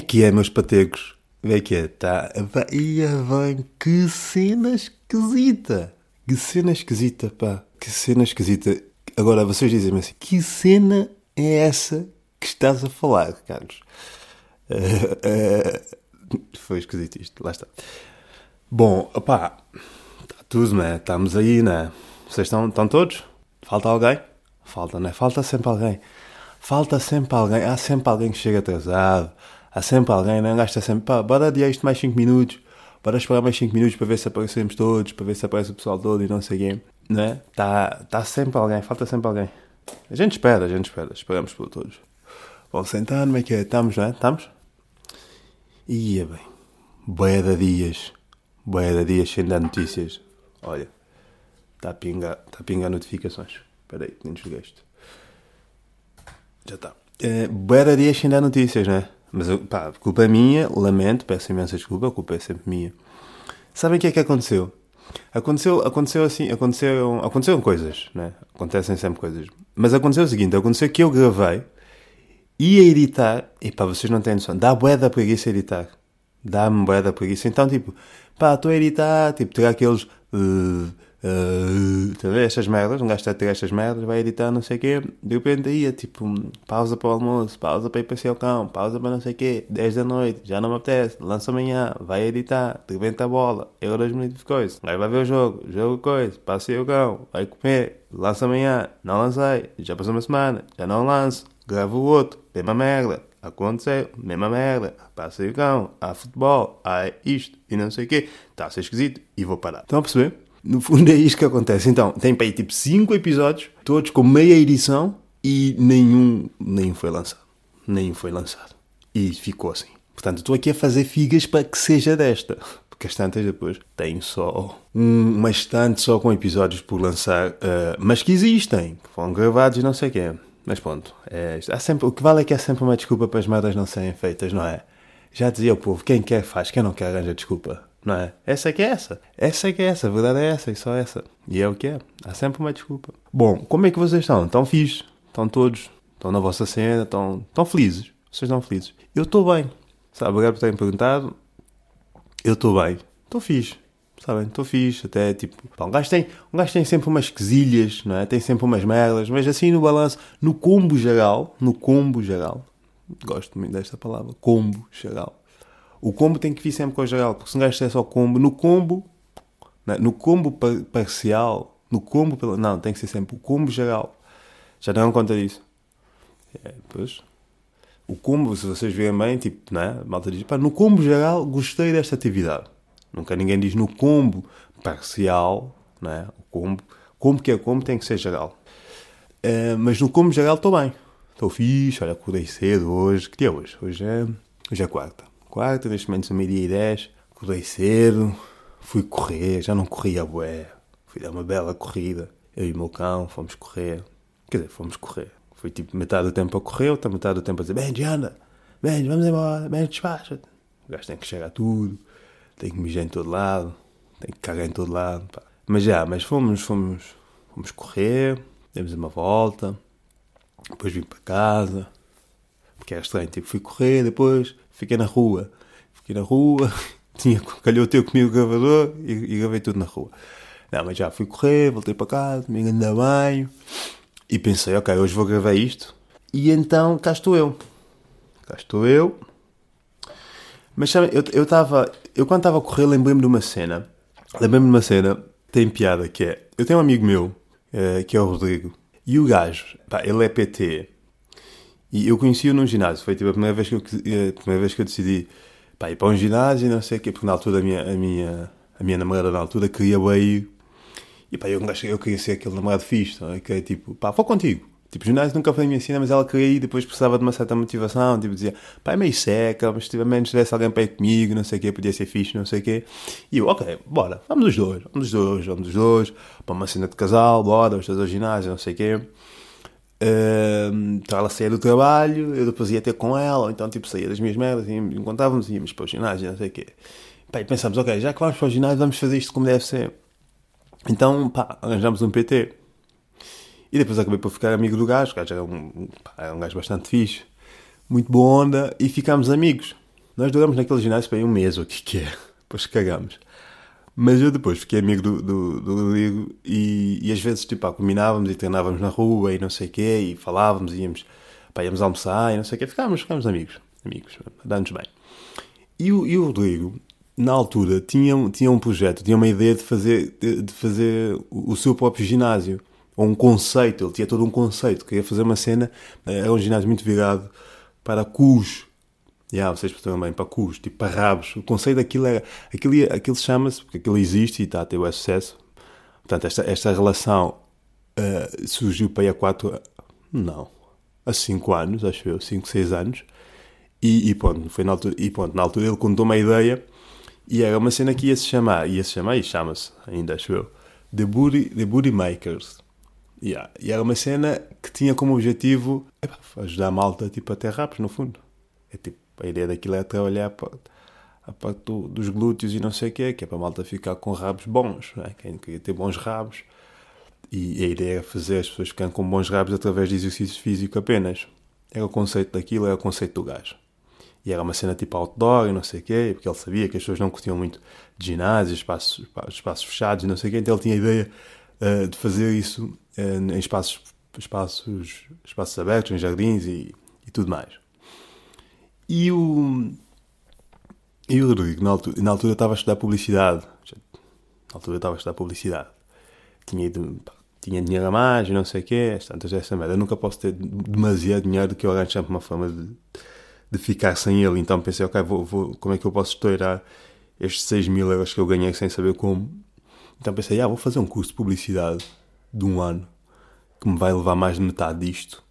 É que é, meus patecos? Como é que é? Tá. Ia bem, que cena esquisita! Que cena esquisita, pá. Que cena esquisita. Agora vocês dizem-me assim: que cena é essa que estás a falar, Carlos? Uh, uh, foi esquisito isto, lá está. Bom, opá, está tudo, né? Estamos aí, né? Vocês estão, estão todos? Falta alguém? Falta, né? Falta sempre alguém. Falta sempre alguém. Há sempre alguém que chega atrasado. Há sempre alguém, né? Gasta sempre, pá, bora adiar isto mais 5 minutos. Bora esperar mais 5 minutos para ver se aparecemos todos, para ver se aparece o pessoal todo e não sei quem. Né? Está tá sempre alguém, falta sempre alguém. A gente espera, a gente espera. Esperamos por todos. Vão sentar, como é que é? Estamos, não é? Estamos? Ia bem. Boia de dias. Boia de dias sem dar notícias. Olha. Está a pingar, está a pingar notificações. Espera aí, nem desliguei isto. Já está. É, boia de dias sem dar notícias, não é? Mas, pá, culpa é minha, lamento, peço imensa desculpa, a culpa é sempre minha. Sabem o que é que aconteceu? Aconteceu, aconteceu assim, aconteceram, aconteceram coisas, né? Acontecem sempre coisas. Mas aconteceu o seguinte, aconteceu que eu gravei ia editar, e pá, vocês não têm noção, dá bué da preguiça editar. Dá-me bué da preguiça. Então, tipo, pá, estou a editar, tipo, tirar aqueles... Uh, uh, tá estas merdas, um gajo está a tirar estas merdas, vai editar não sei o quê, de repente ia, tipo, pausa para o almoço, pausa para ir para o cão, pausa para não sei o quê, 10 da noite, já não me apetece, lança amanhã, vai editar, de repente a bola, eu dois minutos de coisa, aí vai ver o jogo, jogo coisa, passa o cão, vai comer, lança amanhã, não lancei, já passou uma semana, já não lanço, gravo o outro, mesma merda, aconteceu, mesma merda, passa o cão, há futebol, há isto e não sei o quê, está a ser esquisito e vou parar. Estão a perceber? No fundo é isto que acontece. Então, tem para aí tipo 5 episódios, todos com meia edição e nenhum, nenhum foi lançado. Nenhum foi lançado. E ficou assim. Portanto, estou aqui a fazer figas para que seja desta. Porque as tantas depois têm só um, uma estante só com episódios por lançar, uh, mas que existem, que foram gravados e não sei o quê. Mas pronto, é, há sempre, o que vale é que há sempre uma desculpa para as merdas não serem feitas, não é? Já dizia o povo, quem quer faz, quem não quer arranja desculpa, não é? Essa é que é essa. Essa é que é essa, a verdade é essa e só essa. E é o que é. Há sempre uma desculpa. Bom, como é que vocês estão? Estão fixos? Estão todos? Estão na vossa cena? Estão, estão felizes? Vocês estão felizes? Eu estou bem. Sabe, obrigado por terem perguntado. Eu estou bem. Estou fixe. Sabem? Estou fixe. Até tipo. Pá, um, gajo tem, um gajo tem sempre umas quesilhas, não é? Tem sempre umas merdas. Mas assim no balanço, no combo geral. No combo geral. Gosto muito desta palavra. Combo geral. O combo tem que vir sempre com o geral. Porque se um gajo tiver só combo. No combo. Não é? No combo par parcial. No combo. Não, tem que ser sempre o combo geral. Já não conta disso. É, pois. O combo, se vocês verem bem, tipo, não é? Malta diz, pá, no combo geral gostei desta atividade. Nunca ninguém diz no combo parcial, não é? O combo, combo que é combo tem que ser geral. Uh, mas no combo geral estou bem. Estou fixe, olha, acordei cedo hoje. Que dia é hoje? Hoje é, hoje é quarta. Quarta, neste momento são meio-dia e dez. Acordei cedo, fui correr, já não corria bué. Fui dar uma bela corrida. Eu e o meu cão fomos correr. Quer dizer, fomos correr. Foi tipo metade do tempo a correr, outra metade do tempo a dizer: Benji, anda, Benji, vamos embora, Benji, despacha-te. O gajo tem que chegar a tudo, tem que mijar em todo lado, tem que cagar em todo lado. Pá. Mas já, mas fomos, fomos, fomos correr, demos uma volta, depois vim para casa, porque era estranho, tipo, fui correr, depois fiquei na rua. Fiquei na rua, tinha, calhou ter comigo o gravador e, e gravei tudo na rua. Não, mas já fui correr, voltei para casa, me enganei banho. E pensei, ok, hoje vou gravar isto. E então cá estou eu. Cá estou eu. Mas sabe, eu estava. Eu, eu, quando estava a correr, lembrei-me de uma cena. Lembrei-me de uma cena, tem piada, que é. Eu tenho um amigo meu, uh, que é o Rodrigo. E o gajo, pá, ele é PT. E eu conheci-o num ginásio. Foi tipo a primeira vez que eu, eh, a primeira vez que eu decidi pá, ir para um ginásio não sei o quê. Porque na altura a minha, a minha, a minha namorada na altura queria bem ir e pá, eu, eu queria ser aquele namorado fixe, não é? que é tipo, pá, vou contigo. Tipo, ginásio nunca foi a minha cena, mas ela queria ir, depois precisava de uma certa motivação, tipo, dizia, pá, é meio seca, mas se tiver menos tivesse alguém para ir comigo, não sei o quê, podia ser fixe, não sei o quê. E eu, ok, bora, vamos os dois, vamos os dois, vamos os dois, para uma cena de casal, bora, os dois ao ginásio, não sei o quê. Então ela saía do trabalho, eu depois ia ter com ela, então tipo saía das minhas merdas, e encontrávamos, íamos para o ginásio, não sei o quê. Pá, e pensámos, ok, já que vamos para o ginásio, vamos fazer isto como deve ser. Então, pá, arranjámos um PT. E depois acabei por ficar amigo do gajo. O gajo era um, pá, era um gajo bastante fixe. muito boa onda e ficámos amigos. Nós duramos naquele ginásio para aí um mês, o que que é, depois cagamos. Mas eu depois fiquei amigo do, do, do Rodrigo e, e às vezes tipo, pá, combinávamos e treinávamos na rua e não sei o quê, e falávamos, íamos, pá, íamos almoçar e não sei o quê, ficávamos, ficávamos amigos, amigos, dá-nos bem. E o, e o Rodrigo, na altura, tinha, tinha um projeto, tinha uma ideia de fazer, de, de fazer o, o seu próprio ginásio, ou um conceito, ele tinha todo um conceito, queria fazer uma cena, era um ginásio muito virado para cus, Yeah, vocês percebem bem, para cus, tipo para rabos. O conceito daquilo é. Aquilo, aquilo chama-se, porque aquilo existe e está a ter o sucesso. Portanto, esta, esta relação uh, surgiu para aí há 4. Não. Há 5 anos, acho eu, 5, 6 anos. E, e, pronto, foi na altura, e pronto, na altura ele contou uma ideia e era uma cena que ia se chamar, ia se chamar e chama-se, ainda acho eu, The Booty, The Booty Makers. Yeah. E era uma cena que tinha como objetivo ajudar a malta tipo, a ter no fundo. É tipo a ideia daquilo é trabalhar a parte do, dos glúteos e não sei o quê, que é para a malta ficar com rabos bons, é? quem queria ter bons rabos. E a ideia era fazer as pessoas ficarem com bons rabos através de exercício físico apenas. Era o conceito daquilo, era o conceito do gajo. E era uma cena tipo outdoor e não sei o quê, porque ele sabia que as pessoas não curtiam muito de ginásio, espaços, espaços fechados e não sei o quê, então ele tinha a ideia uh, de fazer isso uh, em espaços, espaços, espaços abertos, em jardins e, e tudo mais. E o. E o Rodrigo, na altura, na altura estava a estudar publicidade. Na altura estava a estudar publicidade. Tinha ido. Tinha dinheiro a mais e não sei o quê. Tantas essa merda. Eu nunca posso ter demasiado dinheiro que eu arranjo sempre uma forma de, de ficar sem ele. Então pensei, ok, vou, vou, como é que eu posso estourar estes 6 mil euros que eu ganhei sem saber como? Então pensei, ah, vou fazer um curso de publicidade de um ano que me vai levar mais de metade disto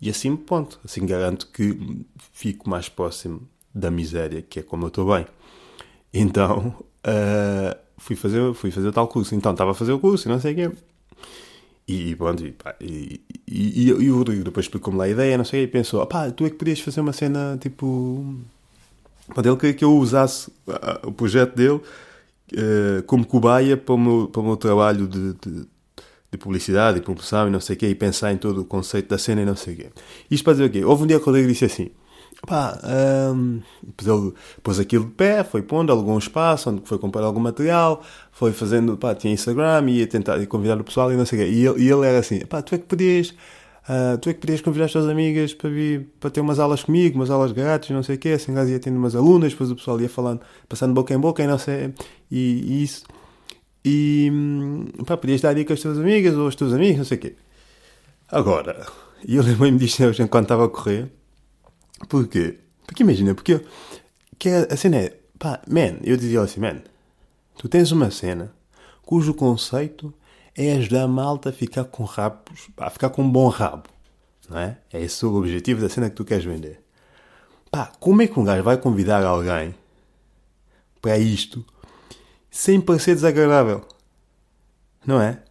e assim, ponto. Assim garanto que fico mais próximo da miséria, que é como eu estou bem. Então, uh, fui, fazer, fui fazer tal curso. Então, estava a fazer o curso e não sei o quê. E, pronto, e, pá, e, e, e, o Rodrigo depois explicou-me lá a ideia, não sei, e pensou, pá, tu é que podias fazer uma cena, tipo... Pá, ele queria que eu usasse uh, o projeto dele uh, como cobaia para o meu, para o meu trabalho de, de de publicidade e promoção e não sei o quê, e pensar em todo o conceito da cena e não sei o quê. Isto para dizer o quê? Houve um dia que o Rodrigo disse assim, pá, um, ele pôs aquilo de pé, foi pondo, alugou um espaço onde foi comprar algum material, foi fazendo, pá, tinha Instagram, ia tentar convidar o pessoal e não sei o quê. E ele, e ele era assim, pá, tu é que podias... Uh, tu é que podias convidar as tuas amigas para vir para ter umas aulas comigo, umas aulas grátis, não sei o quê, assim, ia tendo umas alunas, depois o pessoal ia falando, passando boca em boca e não sei, e, e isso e pá, podias dar dica às tuas amigas ou aos teus amigos, não sei o quê. Agora, e eu lembro-me disto hoje enquanto estava a correr. Porquê? Porque imagina, porque eu, que a cena é, pá, man, eu dizia assim, man, tu tens uma cena cujo conceito é ajudar a malta a ficar com rabos, a ficar com um bom rabo, não é? É esse o objetivo da cena que tu queres vender. Pá, como é que um gajo vai convidar alguém para isto sem parecer desagradável. Não é?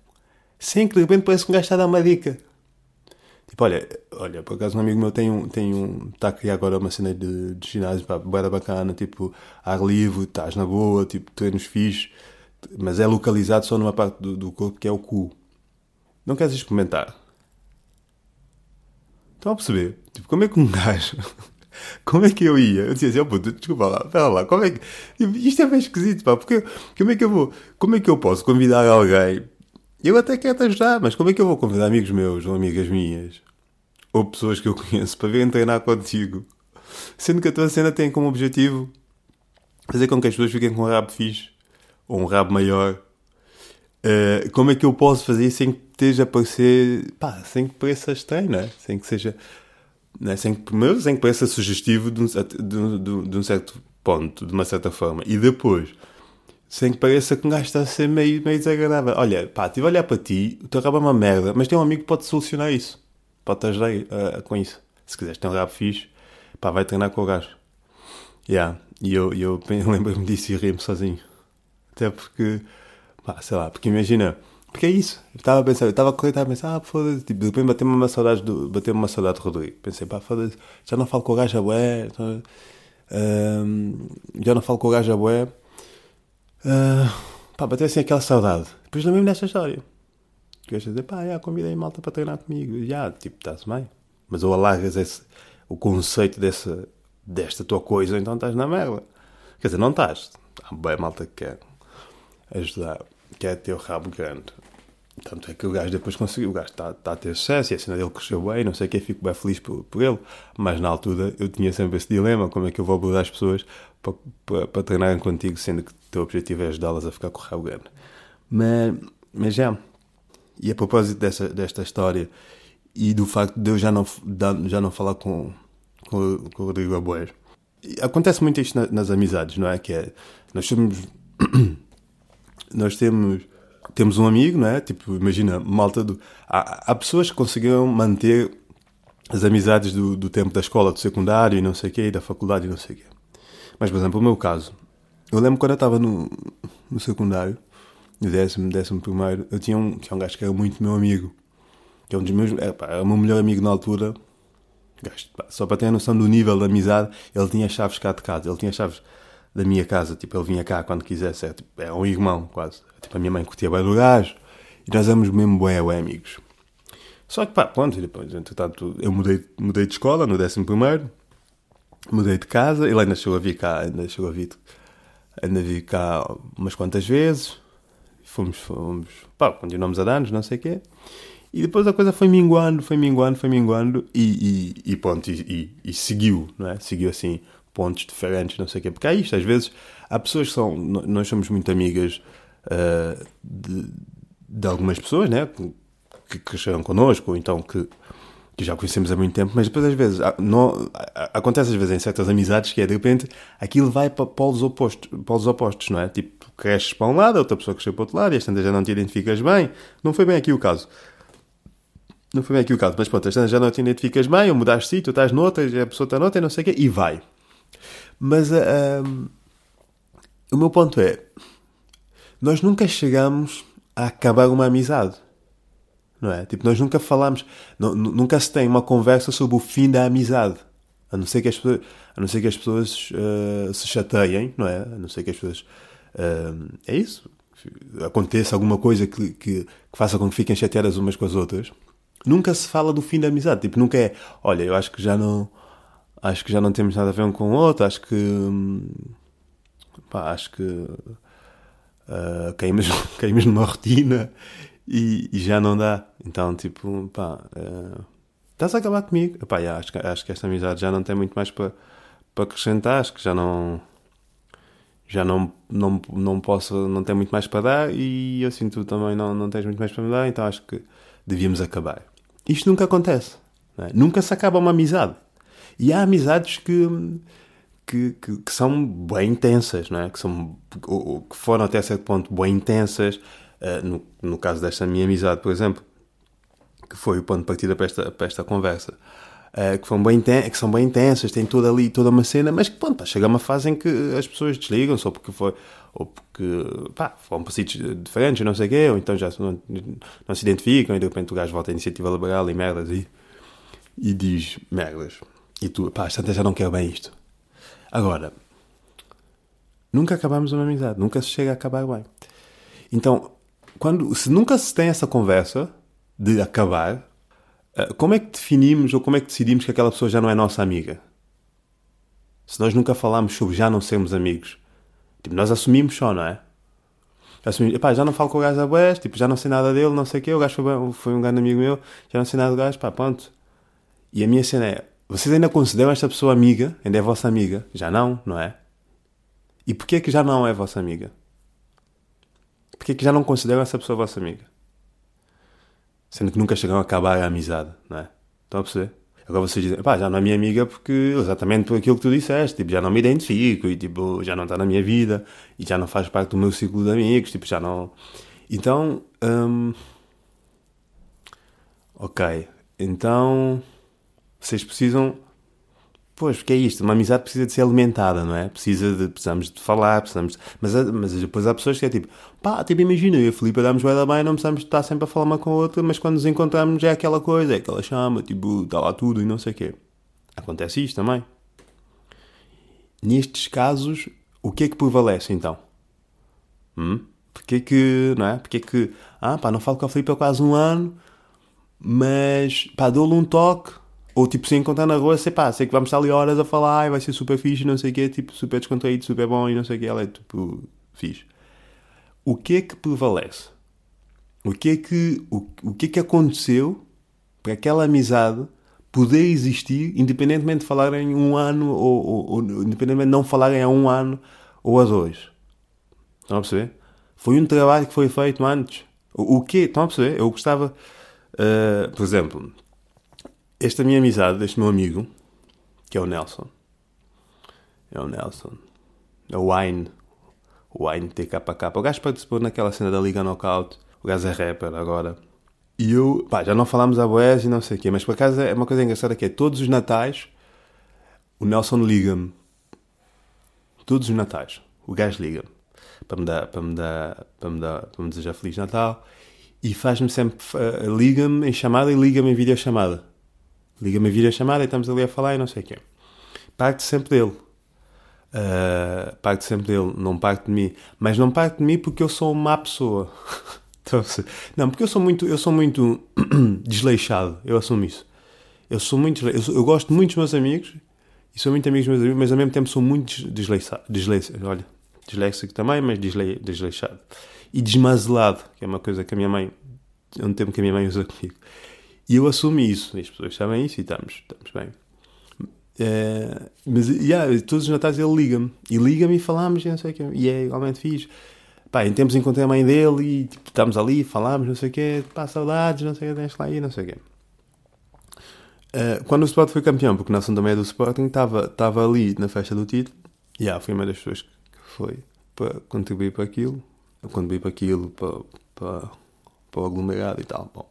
Sem que de repente parece que um gajo está a dar uma dica. Tipo, olha, olha, por acaso um amigo meu tem um, tem um, está a criar agora uma cena de, de ginásio, pá, bem bacana, tipo, ar livre, estás na boa, tipo, treinos fixos, mas é localizado só numa parte do, do corpo que é o cu. Não queres experimentar? Estão a perceber? Tipo, como é que um gajo como é que eu ia? Eu dizia assim, oh, puto, desculpa lá, espera lá, como é que... Isto é bem esquisito, pá, porque como é que eu vou... Como é que eu posso convidar alguém? Eu até quero te ajudar, mas como é que eu vou convidar amigos meus ou amigas minhas? Ou pessoas que eu conheço para virem treinar contigo? Sendo que a tua cena tem como objetivo fazer com que as pessoas fiquem com um rabo fixe ou um rabo maior. Uh, como é que eu posso fazer isso sem que esteja a parecer. pá, sem que pareça estranho, não é? Sem que seja né? sem, primeiro, sem que pareça sugestivo de um, de, de, um, certo ponto, de uma certa forma. E depois, sem que pareça que um gajo está a ser meio, meio desagradável. Olha, pá, estive a olhar para ti, o teu rabo é uma merda, mas tem um amigo que pode solucionar isso. Pode-te ajudar uh, com isso. Se quiseres ter um rabo fixe, pá, vai treinar com o gajo. Yeah. E eu, eu lembro-me disso e ri-me sozinho. Até porque, pá, sei lá, porque imagina porque é isso. Eu estava a pensar, eu estava a correr, estava a pensar, ah, foda-se. Tipo, de bateu-me uma saudade do, bateu-me uma saudade do Rodrigo. Pensei, pá, foda-se, já não falo com o gajo a bué. Uh, já não falo com o gajo a bué. Uh, pá, bateu assim aquela saudade. Depois lembrei-me desta história. Que eu dizer, pá, já convidei malta para treinar comigo. Já, tipo, está-se bem. Mas ou alargas esse, o conceito dessa, desta tua coisa, então estás na merda. Quer dizer, não estás. Há bem malta que quer ajudar, quer ter o rabo grande. Tanto é que o gajo depois conseguiu, o gajo está, está a ter sucesso e a cena dele cresceu bem, não sei o que, fico bem feliz por, por ele. Mas na altura eu tinha sempre esse dilema: como é que eu vou abordar as pessoas para, treinarem contigo, sendo que o teu objetivo é ajudá-las a ficar com o grande. Mas, mas já. E a propósito dessa, desta história e do facto de eu já não, já não falar com, com, com o Rodrigo Aboeiro, acontece muito isto nas amizades, não é? Que é, nós somos. nós temos temos um amigo, não é? Tipo, imagina, malta do. Há, há pessoas que conseguiram manter as amizades do, do tempo da escola, do secundário e não sei o quê, e da faculdade e não sei o quê. Mas, por exemplo, o meu caso, eu lembro quando eu estava no, no secundário, no décimo, décimo primeiro, eu tinha um, tinha um gajo que era muito meu amigo, que é um dos meus, é, pá, era o meu melhor amigo na altura, gajo, pá, só para ter a noção do nível da amizade, ele tinha chaves cá de casa, ele tinha chaves da minha casa, tipo, ele vinha cá quando quisesse, é, tipo, é um irmão quase, tipo, a minha mãe curtia bem do gajo, e nós éramos mesmo bem, bem amigos. Só que pá, pronto, depois, entretanto, eu mudei, mudei de escola no décimo primeiro, mudei de casa, ele ainda chegou a vir cá, ainda chegou a vir, ainda vi cá umas quantas vezes, fomos, fomos pá, continuamos a dar-nos, não sei o quê, e depois a coisa foi minguando, foi minguando, foi minguando, e, e, e pronto, e, e, e seguiu, não é? Seguiu assim, pontos diferentes, não sei o quê. Porque há isto, às vezes, há pessoas que são. Nós somos muito amigas uh, de, de, algumas pessoas, né? Que cresceram connosco, ou então que, que já conhecemos há muito tempo, mas depois, às vezes, não, acontece às vezes em certas amizades que é de repente aquilo vai para polos opostos, polos opostos, não é? Tipo, cresces para um lado, a outra pessoa cresceu para o outro lado, e esta já não te identificas bem. Não foi bem aqui o caso. Não foi bem aqui o caso, mas pronto, esta já não te identificas bem, ou mudaste de sítio, estás noutra, a pessoa está noutra, e não sei o quê, e vai. Mas uh, o meu ponto é: nós nunca chegamos a acabar uma amizade. Não é? Tipo, nós nunca falamos, nunca se tem uma conversa sobre o fim da amizade. A não ser que as pessoas, a não ser que as pessoas uh, se chateiem, não é? A não ser que as pessoas. Uh, é isso. Aconteça alguma coisa que, que, que, faça com que fiquem chateadas umas com as outras. Nunca se fala do fim da amizade. Tipo, nunca é. Olha, eu acho que já não acho que já não temos nada a ver um com o outro, acho que pá, acho que uh, caímos, caímos numa rotina e, e, já não dá. Então, tipo, pá, uh, estás a acabar comigo? Já, acho, acho que esta amizade já não tem muito mais para para acrescentar, acho que já não já não, não, não posso, não tem muito mais para dar e eu sinto também não, não tens muito mais para me dar, então acho que devíamos acabar. Isto nunca acontece. É? Nunca se acaba uma amizade. E há amizades que, que, que, que são bem intensas, não é? Que, são, que foram até certo ponto bem intensas. Uh, no, no caso desta minha amizade, por exemplo, que foi o ponto de partida para esta, para esta conversa. Uh, que, bem que são bem intensas, têm toda ali toda uma cena, mas que pronto, chega uma fase em que as pessoas desligam só porque foi, ou porque pá, foram para sítios diferentes, não sei o quê, ou então já não, não se identificam e de repente o gajo volta à iniciativa liberal e merdas e, e diz merdas. E tu, pá, esta já não quero bem isto. Agora, nunca acabamos uma amizade, nunca se chega a acabar bem. Então, quando, se nunca se tem essa conversa de acabar, eh, como é que definimos ou como é que decidimos que aquela pessoa já não é nossa amiga? Se nós nunca falamos sobre já não sermos amigos, tipo, nós assumimos só, não é? Assumimos, pá, já não falo com o gajo a tipo, já não sei nada dele, não sei o quê, o gajo foi, foi um grande amigo meu, já não sei nada do gajo, pá, pronto. E a minha cena é, vocês ainda consideram esta pessoa amiga? Ainda é vossa amiga? Já não, não é? E porquê que já não é vossa amiga? Porquê que já não consideram essa pessoa vossa amiga? Sendo que nunca chegaram a acabar a amizade, não é? Estão a perceber? Agora vocês dizem, pá, já não é minha amiga porque exatamente por aquilo que tu disseste, tipo, já não me identifico e tipo, já não está na minha vida e já não faz parte do meu ciclo de amigos, tipo, já não. Então, hum... ok, então vocês precisam. Pois, porque é isto, uma amizade precisa de ser alimentada, não é? Precisa de, precisamos de falar, precisamos mas, mas depois há pessoas que é tipo, pá, tipo, imagina, eu e a Filipe damos bem bem, não precisamos de estar sempre a falar uma com a outra, mas quando nos encontramos é aquela coisa, é aquela chama, tipo, está lá tudo e não sei o quê. Acontece isto também. Nestes casos, o que é que prevalece então? Hum? Porque que, não é? Porque que, ah, pá, não falo com a Filipe há quase um ano, mas, pá, dou-lhe um toque, Ou tipo, se encontrar na rua, sei pá, sei que vamos estar ali horas a falar e vai ser super fixe, não sei o quê, tipo, super descontraído, super bom e não sei o quê, ela é tipo, fixe. O que é que prevalece? O que é que, o, o que, é que aconteceu para aquela amizade poder existir, independentemente de falarem um ano ou, ou, ou independentemente de não falarem há um ano ou a dois? Estão a perceber? Foi um trabalho que foi feito antes. O, o quê? Estão a perceber? Eu gostava, uh, por exemplo, esta minha amizade, este meu amigo, que é o Nelson. É o Nelson. É o Wine. O Wine TKK. O gajo participou naquela cena da Liga Knockout. O gajo é rapper agora. E eu, pá, já não falámos a boés e não sei o quê, mas por acaso é uma coisa engraçada que é todos os natais o Nelson liga-me. Todos os natais. O gajo liga-me. Para me dar, para me dar, para me dar, para me desejar Feliz Natal. E faz-me sempre, uh, liga-me em chamada e liga-me em videochamada. Liga-me a videochamada e estamos ali a falar e não sei o quê. Parte sempre dele. Uh, parte sempre dele, não parte de mim. Mas não parte de mim porque eu sou uma má pessoa. não, porque eu sou muito, eu sou muito desleixado. Eu assumo isso. Eu sou muito eu, sou, eu, gosto muito dos meus amigos e sou muito amigo dos meus amigos, mas ao mesmo tempo sou muito desleixado. desleixado olha, disléxico também, mas desle, desleixado. E desmazelado, que é uma coisa que a minha mãe, é um termo que a minha mãe usa comigo. E eu assumo isso, e as pessoas sabem isso e estamos, estamos bem. É, mas yeah, todos os natais ele liga-me e liga-me e falamos e não sei o quê. E é igualmente fixe. Pá, em tempos encontrei a mãe dele e tipo, estamos ali, falamos, não sei o quê, pá, saudades, não sei o quê, deixa lá aí, não sei o quê. Uh, quando o Sporting foi campeão, porque o Nelson também é do Sporting, estava ali na festa do título. E yeah, fui uma das pessoas que foi para contribuir para aquilo, contribuir para aquilo, para, para, para o aglomerado e tal. Bom.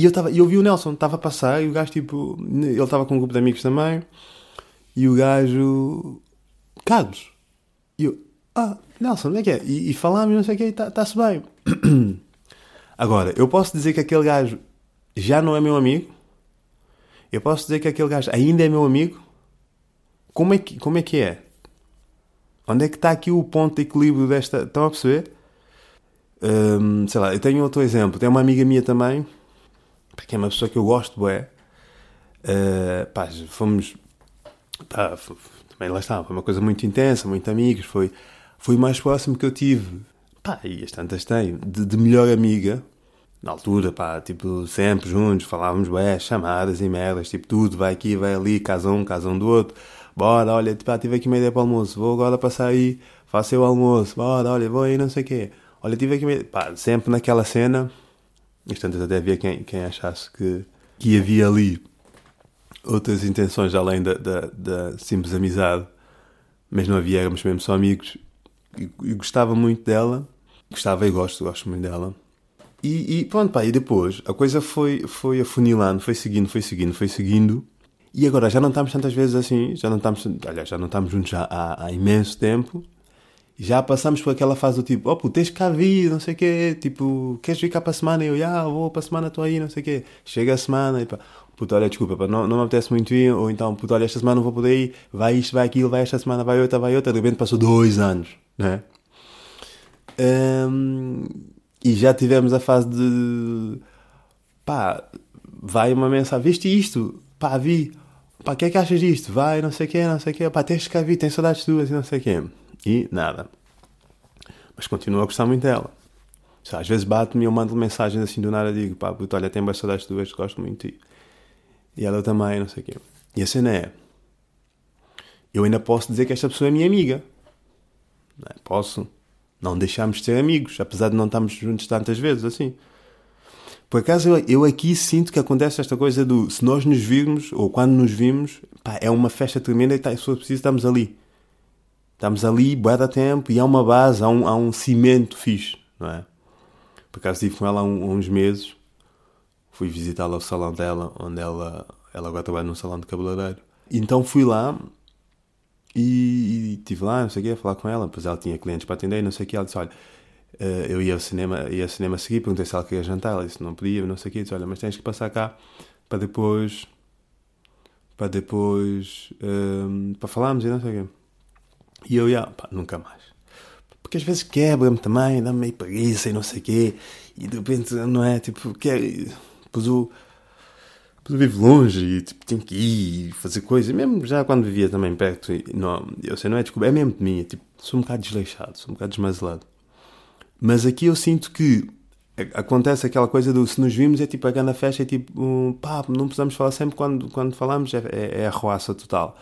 E eu, estava eu vi o Nelson, estava a passar e o gajo, tipo, ele estava com um grupo de amigos também. E o gajo, Carlos. E eu, ah, Nelson, onde é que é? E, e falámos, não sei o que, está-se tá bem. Agora, eu posso dizer que aquele gajo já não é meu amigo? Eu posso dizer que aquele gajo ainda é meu amigo? Como é que, como é, que é? Onde é que está aqui o ponto de equilíbrio desta. Estão a perceber? Um, sei lá, eu tenho outro exemplo. Tem uma amiga minha também que é uma pessoa que eu gosto, é. Uh, pá, fomos. Pá, também lá está, foi uma coisa muito intensa, muito amigos, foi, foi o mais próximo que eu tive. Pá, e as tantas têm, de, de melhor amiga, na altura, pá, tipo, sempre juntos, falávamos, ué, chamadas e merdas, tipo, tudo, vai aqui, vai ali, casa um, casa um do outro, bora, olha, tipo, tive aqui uma ideia para o almoço, vou agora passar aí, faço o almoço, bora, olha, vou aí, não sei o quê, olha, tive aqui uma ideia, pá, sempre naquela cena, Portanto, até havia quem, quem achasse que, que havia ali outras intenções além da, da, da, simples amizade, mas não havia, éramos mesmo só amigos. E, gostava muito dela, gostava e gosto, gosto muito dela. E, e, pronto, pá, e depois a coisa foi, foi afunilando, foi seguindo, foi seguindo, foi seguindo. E agora já não estamos tantas vezes assim, já não estamos, aliás, já não estamos juntos há, há imenso tempo já passamos por aquela fase do tipo, oh puto, tens cá vir, não sei o quê, tipo, queres vir cá para a semana? E eu, ah, vou para a semana, estou aí, não sei o quê. Chega a semana e pá, puto, olha, desculpa, pá, não, não me apetece muito ir, ou então, puto, olha, esta semana não vou poder ir, vai isto, vai aquilo, vai esta semana, vai outra, vai outra, de repente passou dois anos, né? Um, e já tivemos a fase de, pá, vai uma mensagem, viste isto? Pá, vi, pá, o que é que achas disto? Vai, não sei o quê, não sei o quê, pá, tens cá vir, tens saudades tuas e não sei o quê. E nada. Mas continuo a gostar muito dela. Às vezes bate-me e eu mando mensagens assim do nada digo, pá, puto, olha, tenho bem saudades tuas, gosto muito de ti. E ela também, não sei o quê. E a cena é, eu ainda posso dizer que esta pessoa é minha amiga. Não é? Posso. Não deixamos de ser amigos, apesar de não estarmos juntos tantas vezes assim. Por acaso eu, eu aqui sinto que acontece esta coisa do se nós nos virmos, ou quando nos vimos, pá, é uma festa tremenda e tá, for preciso estamos ali. Estamos ali, bué da tempo, e há uma base, há um, há um cimento fixe, não é? Por acaso estive com ela há, um, há uns meses, fui visitá-la ao salão dela, onde ela, ela agora trabalha num salão de cabeleireiro. Então fui lá e, estive lá, não sei o quê, a falar com ela, pois ela tinha clientes para atender, não sei o quê, ela disse, olha, eh, eu ia ao cinema, ia ao cinema a seguir, perguntei se ela queria jantar, ela disse, não podia, não sei o quê, disse, olha, mas tens que passar cá para depois, para depois, um, para falarmos e não sei o quê. E eu, ia, pá, nunca mais. Porque às vezes quebra-me também, dá-me meio preguiça e não sei o quê. E de repente, não é? Tipo, quer. Pois o. pessoa vive longe e tipo, tem que ir fazer coisas. Mesmo já quando vivia também perto, não, eu sei, não é desculpa, é mesmo de mim. É, tipo, sou um bocado desleixado, sou um bocado desmazelado. Mas aqui eu sinto que acontece aquela coisa do se nos vimos é tipo a grande festa, é tipo pá, não precisamos falar sempre quando, quando falamos, é, é, é a roaça total.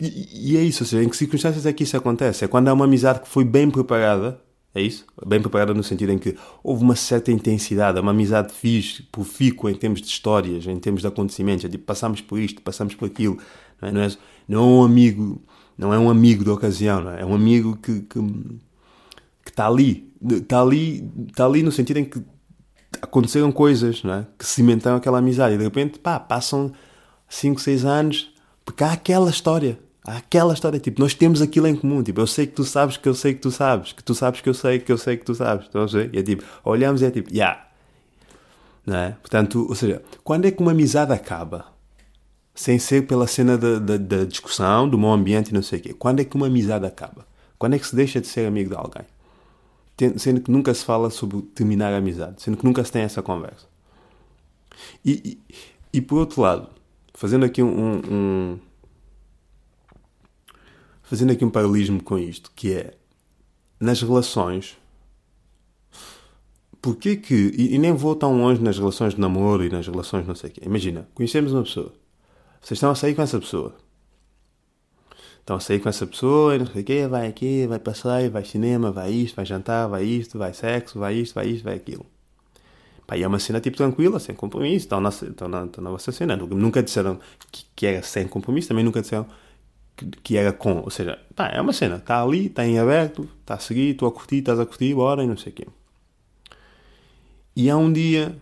E, e, é isso, ou seja, em que circunstâncias é que isso acontece? É quando há uma amizade que foi bem preparada, é isso? Bem preparada no sentido em que houve uma certa intensidade, uma amizade fixe, profícua em termos de histórias, em termos de acontecimentos, é tipo, passamos por isto, passamos por aquilo, não é, não é, não é um amigo, não é um amigo da ocasião, é? é? um amigo que, que, que está ali, está ali, está ali no sentido em que aconteceram coisas, não é? Que cimentaram aquela amizade e de repente, pá, passam 5, 6 anos, porque há aquela história, Há aquela história, tipo, nós temos aquilo em comum. Tipo, eu sei que tu sabes que eu sei que tu sabes, que tu sabes que eu sei que eu sei que tu sabes. Estão a ver? E é tipo, olhamos e é tipo, já. Yeah. Não é? Portanto, ou seja, quando é que uma amizade acaba? Sem ser pela cena da, da, da discussão, do mau ambiente e não sei o quê. Quando é que uma amizade acaba? Quando é que se deixa de ser amigo de alguém? Sendo que nunca se fala sobre terminar a amizade, sendo que nunca se tem essa conversa. E, e, e por outro lado, fazendo aqui um, um fazendo aqui um paralelismo com isto, que é nas relações. Porquê que. E, e, nem vou tão longe nas relações de namoro e nas relações não sei o quê. Imagina, conhecemos uma pessoa. Vocês estão a sair com essa pessoa. Estão a sair com essa pessoa e não sei o quê, vai aqui, vai passeio, vai cinema, vai isto, vai jantar, vai isto, vai sexo, vai isto, vai isto, vai aquilo. Pá, e é uma cena tipo tranquila, sem compromisso, estão na, estão na, estão na vossa cena. Nunca disseram que, que era sem compromisso, também nunca disseram que, que era com. Ou seja, pá, é uma cena, está ali, está em aberto, está a seguir, estou a curtir, estás a curtir, bora e não sei o quê. E há um dia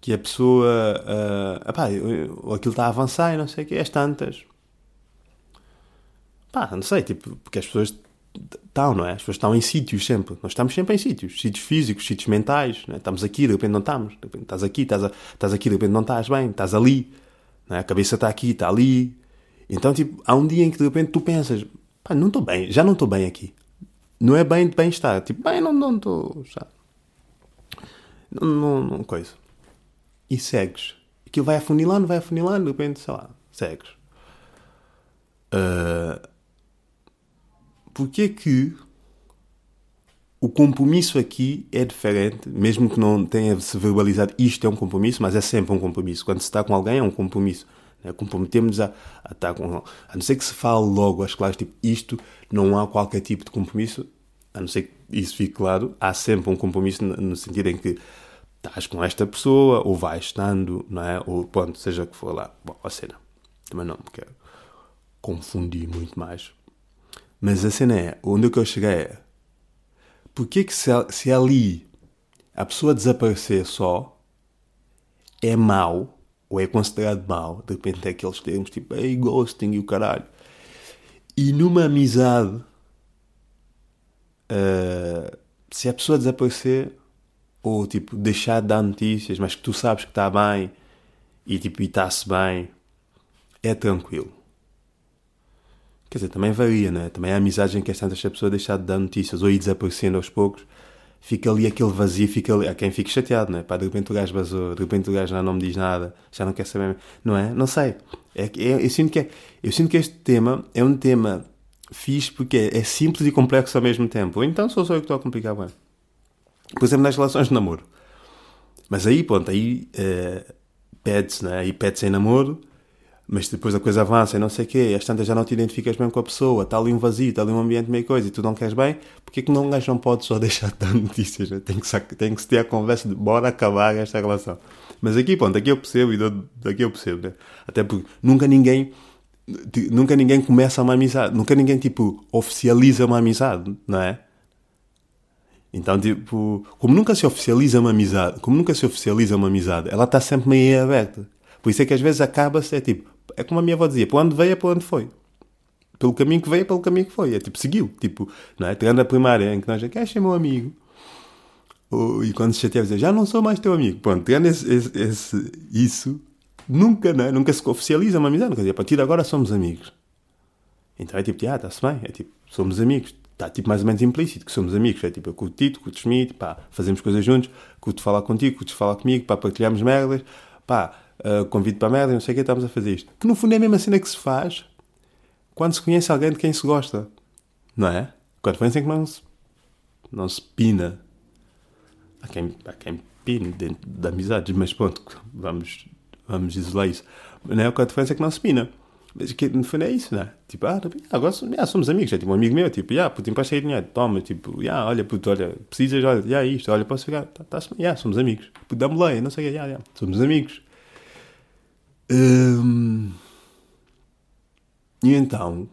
que a pessoa. Uh, epá, aquilo está a avançar e não sei o quê, as tantas. Pá, não sei, tipo, porque as pessoas estão, não é? As pessoas estão em sítios sempre. Nós estamos sempre em sítios. Sítios físicos, sítios mentais. É? Estamos aqui, de repente não estamos. De repente estás aqui, estás, a, estás aqui, de repente não estás bem. Estás ali. É? A cabeça está aqui, está ali. Então, tipo, há um dia em que de repente tu pensas, pá, não estou bem, já não estou bem aqui. Não é bem de bem-estar. Tipo, bem, não estou. Não, não, não, coisa. E segues. Aquilo vai afunilando, vai afunilando, de repente, sei lá, segues. Uh, Porquê que o compromisso aqui é diferente, mesmo que não tenha se verbalizado isto é um compromisso, mas é sempre um compromisso. Quando se está com alguém é um compromisso. Né? Comprometemos a, a estar com. A não ser que se fale logo às claras, tipo, isto não há qualquer tipo de compromisso, a não ser que isso fique claro, há sempre um compromisso no, no sentido em que estás com esta pessoa, ou vais estando, não é? Ou pronto, seja o que for lá. Bom, a cena. Também não me quero confundir muito mais. Mas a cena é, onde que eu cheguei é, porquê que se, se ali a pessoa desaparecer só é mau ou é considerado mau, de repente é aqueles termos tipo hey, ghosting e o caralho. E numa amizade, uh, se a pessoa desaparecer, ou tipo deixar de dar notícias, mas que tu sabes que está bem e tipo está-se bem, é tranquilo. Quer dizer, também varia, né? Também há amizade em que é tantas a pessoa deixar de dar notícias ou ir desaparecendo aos poucos fica ali aquele vazio, fica ali, há quem fique chateado, não é? Pá, de repente o gajo vazou, de repente o gajo já não me diz nada, já não quer saber, não é? Não sei. É, é, eu, sinto que é, eu sinto que este tema é um tema fixe porque é, é simples e complexo ao mesmo tempo. Ou então sou só eu que estou a complicar bem. Por exemplo, nas relações de namoro. Mas aí, pronto, aí uh, pede-se, não é? Aí pede-se em namoro mas depois a coisa avança e não sei o quê, às tantas já não te identificas bem com a pessoa, está ali um vazio, está ali um ambiente meio coisa e tu não queres bem, porque é que não, um gajo não pode só deixar de dar notícias? Né? Tem, que, tem que se ter a conversa de bora acabar esta relação. Mas aqui, pronto, aqui eu percebo e daqui eu percebo, né? Até porque nunca ninguém nunca ninguém começa uma amizade, nunca ninguém tipo oficializa uma amizade, não é? Então, tipo, como nunca se oficializa uma amizade, como nunca se oficializa uma amizade, ela está sempre meio aberta. Por isso é que às vezes acaba-se, é tipo, é como a minha avó dizia, para onde veio é para onde foi. Pelo caminho que veio é pelo caminho que foi. É tipo, seguiu. Tipo, não é? Tirando a primária em que nós, queres ser meu amigo? Ou, e quando se chateava, dizia, já não sou mais teu amigo. Pronto, tirando esse, esse, esse, isso, nunca, não é? Nunca se oficializa uma amizade. Quer dizer, a partir de agora somos amigos. Então é tipo, ah, está-se bem. É tipo, somos amigos. Está tipo mais ou menos implícito que somos amigos. É tipo, eu curto Tito, curto Schmidt, pá, fazemos coisas juntos, curto falar contigo, curto falar comigo, pá, partilhamos merdas pá, uh, convido para a merda, não sei o que, estamos a fazer isto. Que no fundo é a mesma cena que se faz quando se conhece alguém de quem se gosta. Não é? Quando foi assim que não se, não se pina. Há quem, há quem pine dentro de amizades, mas pronto, vamos, vamos isolar isso. Não é? A diferença é que não se pina. Mas que no fundo é isso, né? Tipo, ah, agora yeah, somos amigos. É tipo um amigo meu, tipo, yeah, puto, empresta aí dinheiro, toma, tipo, yeah, olha, puto, olha, precisas, olha, yeah, isto, olha, posso ficar, tá, tá, yeah, somos amigos. Puto, dá-me leia, não sei o que, yeah, yeah, somos amigos. Hum, e então,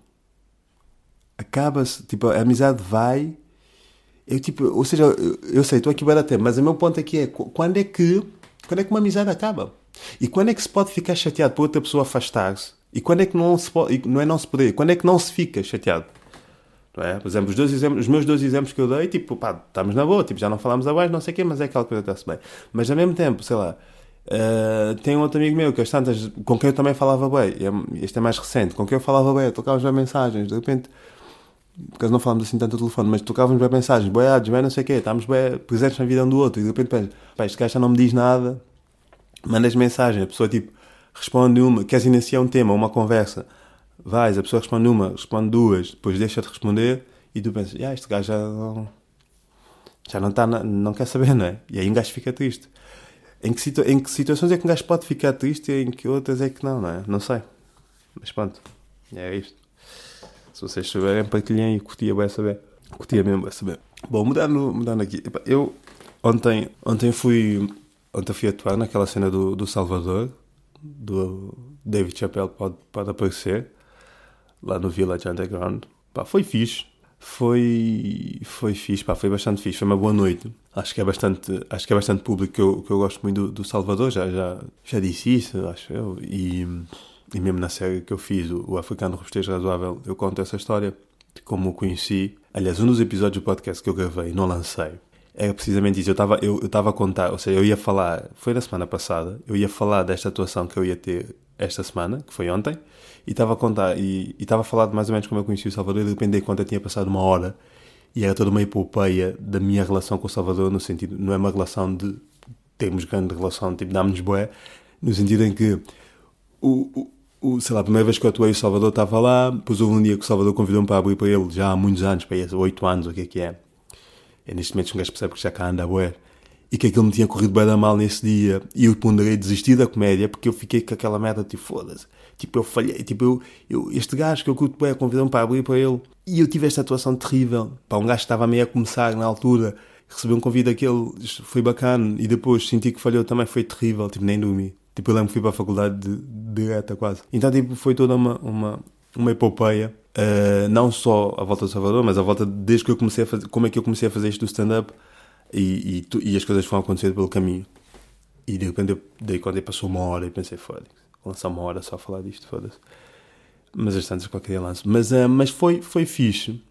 acaba-se, tipo, a amizade vai. Eu, tipo, ou seja, eu, eu sei, estou aqui para até, mas o meu ponto aqui é quando é que quando é que uma amizade acaba? E quando é que se pode ficar chateado por outra pessoa afastar-se? E quando é que não se pode, não é não se poder, quando é que não se fica chateado? Não é? Por exemplo, os, dois exemplos, os meus dois exemplos que eu dei, tipo, pá, estamos na boa, tipo, já não falamos abaixo, não sei o quê, mas é aquela coisa está-se bem. Mas ao mesmo tempo, sei lá, uh, tem um outro amigo meu que às tantas, com quem eu também falava bem, é, este é mais recente, com quem eu falava bem, trocávamos bem mensagens, de repente, porque não falamos assim tanto ao telefone, mas trocávamos bem mensagens, boiados, bem não sei o quê, estávamos bem presentes na vida um do outro, e de repente penso, pá, este gajo já não me diz nada, mandas mensagem, a pessoa tipo responde uma, queres iniciar um tema, uma conversa, vais, a pessoa responde uma, responde duas, depois deixa de responder e tu pensas, ah, este gajo já não, já não está, não quer saber, não é? E aí um gajo fica triste. Em que, em que situações é que um gajo pode ficar triste e em que outras é que não, não é? Não sei. Mas pronto, é isto. Se vocês souberem, partilhem e curtia bem saber. Curtia mesmo bem saber. Bom, mudando, mudando aqui. Eu ontem, ontem fui ontem fui atuar naquela cena do, do Salvador, do David Chappelle pode, pode aparecer, lá no Village Underground. Pá, foi fixe. Foi, foi fixe, pá, foi bastante fixe, foi uma boa noite. Acho que é bastante, acho que é bastante público, que eu, que eu gosto muito do, do Salvador, já, já, já disse isso, acho eu. E, e mesmo na série que eu fiz, o, o Africano Rostejo Razoável, eu conto essa história de como o conheci. Aliás, um dos episódios do podcast que eu gravei, não lancei, era precisamente isso. Eu estava eu, eu a contar, ou seja, eu ia falar, foi na semana passada, eu ia falar desta atuação que eu ia ter esta semana, que foi ontem, e estava a contar, e estava a falar de mais ou menos como eu conheci o Salvador, e de repente quando eu tinha passado uma hora, e era toda uma epopeia da minha relação com o Salvador, no sentido, não é uma relação de termos grande relação, tipo, dá-nos boé, no sentido em que o, o, o, sei lá, a primeira vez que eu atuei o Salvador estava lá, depois houve um dia que o Salvador convidou-me para abrir para ele, já há muitos anos, para aí, oito anos, o que é que é, é neste momento um gajo percebe que já cá anda a boer. E que aquilo me tinha corrido bem da mal nesse dia. E eu ponderei desistir da comédia porque eu fiquei com aquela merda, tipo, foda-se. Tipo, eu falhei. Tipo, eu, eu, este gajo que eu curto bem, convidou-me para abrir para ele. E eu tive esta atuação terrível. Para um gajo que estava meio a começar na altura, recebeu um convite daquele, foi bacana. E depois senti que falhou também, foi terrível. Tipo, nem dormi. Tipo, eu lembro que fui para a faculdade de, direta quase. Então, tipo, foi toda uma, uma, uma epopeia. Uh, não só à volta do Salvador, mas à volta desde que eu comecei a fazer, como é que eu comecei a fazer isto do stand-up e, e, e, as coisas foram acontecendo pelo caminho. E de repente, eu, daí quando passou uma hora, e pensei, foda-se, lançar uma hora só a falar disto, foda-se. Mas as tantas qualquer dia lanço. Mas, uh, mas foi, foi fixe.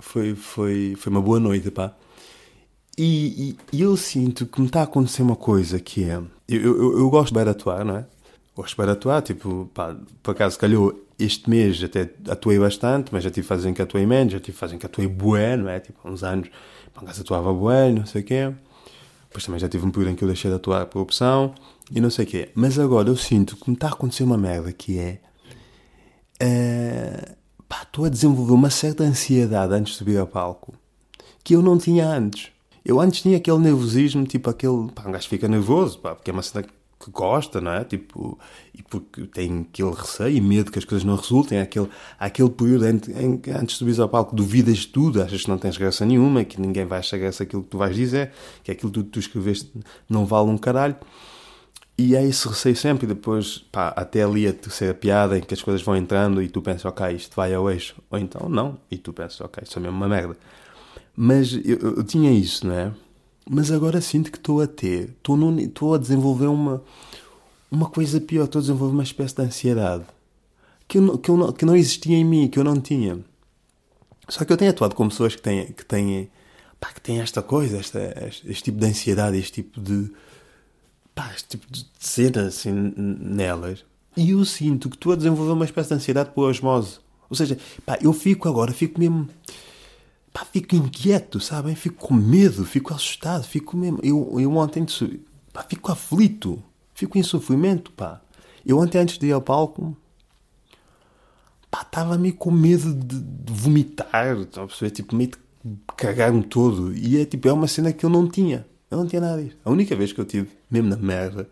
Foi, foi, foi uma boa noite, pá. E, e, e eu sinto que me está a acontecer uma coisa que é. Eu, eu, eu gosto bem de atuar, não é? Gosto bem de atuar, tipo, pá, por acaso calhou este mês até atuei bastante, mas já tive fases em que atuei menos, já tive fases em que atuei bué, não é? Tipo, há uns anos, por acaso atuava bué, não sei o quê. Depois também já tive um período em que eu deixei de atuar por opção e não sei o quê. Mas agora eu sinto que me está a acontecer uma merda que é. Uh, pá, estou a desenvolver uma certa ansiedade antes de subir ao palco que eu não tinha antes. Eu antes tinha aquele nervosismo, tipo aquele. Pá, um gajo fica nervoso, pá, porque é uma cena que gosta, não é? Tipo, e porque tem aquele receio e medo que as coisas não resultem, há aquele, aquele período em, em, antes de subir ao palco duvidas de tudo, achas que não tens graça nenhuma, que ninguém vai achar graça aquilo que tu vais dizer, que aquilo que tu escreveste não vale um caralho. E é esse receio sempre, depois, pá, até ali a terceira piada em que as coisas vão entrando e tu pensas, ok, isto vai ao eixo, ou então não, e tu pensas, ok, isto é mesmo uma merda. Mas eu, eu tinha isso, não é? Mas agora sinto que estou a ter, estou a desenvolver uma, uma coisa pior, estou a desenvolver uma espécie de ansiedade que, eu, que, eu não, que não existia em mim, que eu não tinha. Só que eu tenho atuado com pessoas que têm, que têm, pá, que têm esta coisa, esta, este, este, tipo de ansiedade, este tipo de, pá, este tipo de cena assim, nelas. E eu sinto que estou a desenvolver uma espécie de ansiedade por osmose. Ou seja, pá, eu fico agora, fico mesmo pá, fico inquieto, sabem? Fico com medo, fico assustado, fico mesmo. Eu, eu ontem pá, fico aflito. Fico em sofrimento, pá. Eu ontem, antes de ir ao palco, pá, estava meio com medo de, de vomitar, estão a perceber? Tipo, meio de cagar-me todo. E é tipo, é uma cena que eu não tinha. Eu não tinha nada disso. A única vez que eu tive, mesmo na merda,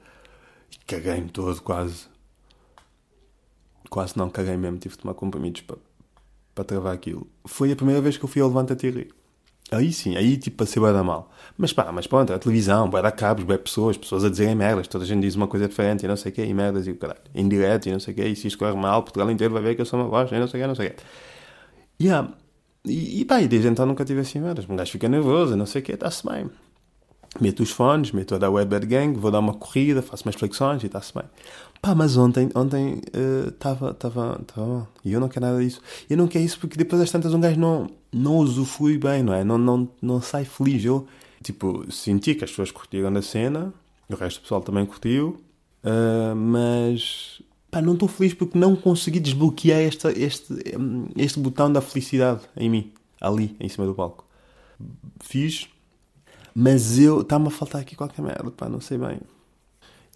caguei-me todo quase. Quase não, caguei mesmo, tive de tomar comprimidos para, para travar aquilo. Foi a primeira vez que eu fui ao Levanta-te e ri. Aí sim, aí tipo passei bem mal. Mas pá, mas pronto, a televisão, vai dar cabos, vai pessoas, pessoas a dizerem merdas, toda a gente diz uma coisa diferente e não sei o quê, e merdas e o caralho, em direto e não sei o quê, e se isto corre mal, Portugal inteiro vai ver que eu sou uma voz e não sei o quê, não sei o quê. Yeah. E, e pá, e desde então nunca tive assim merdas. Um gajo fica nervoso, não sei o quê, está-se bem. Meto os fones, meto a da Wetbed Gang, vou dar uma corrida, faço umas flexões e está-se bem. Pá, mas ontem ontem estava uh, tava, tava, e eu não quero nada disso. Eu não quero isso porque depois das tantas um gajo não, não usufrui bem, não é? Não, não, não sai feliz. Eu, tipo, senti que as pessoas curtiram da cena, o resto do pessoal também curtiu, uh, mas pá, não estou feliz porque não consegui desbloquear esta, este, este botão da felicidade em mim, ali, em cima do palco. Fiz, mas eu está-me a faltar aqui qualquer merda, pá, não sei bem.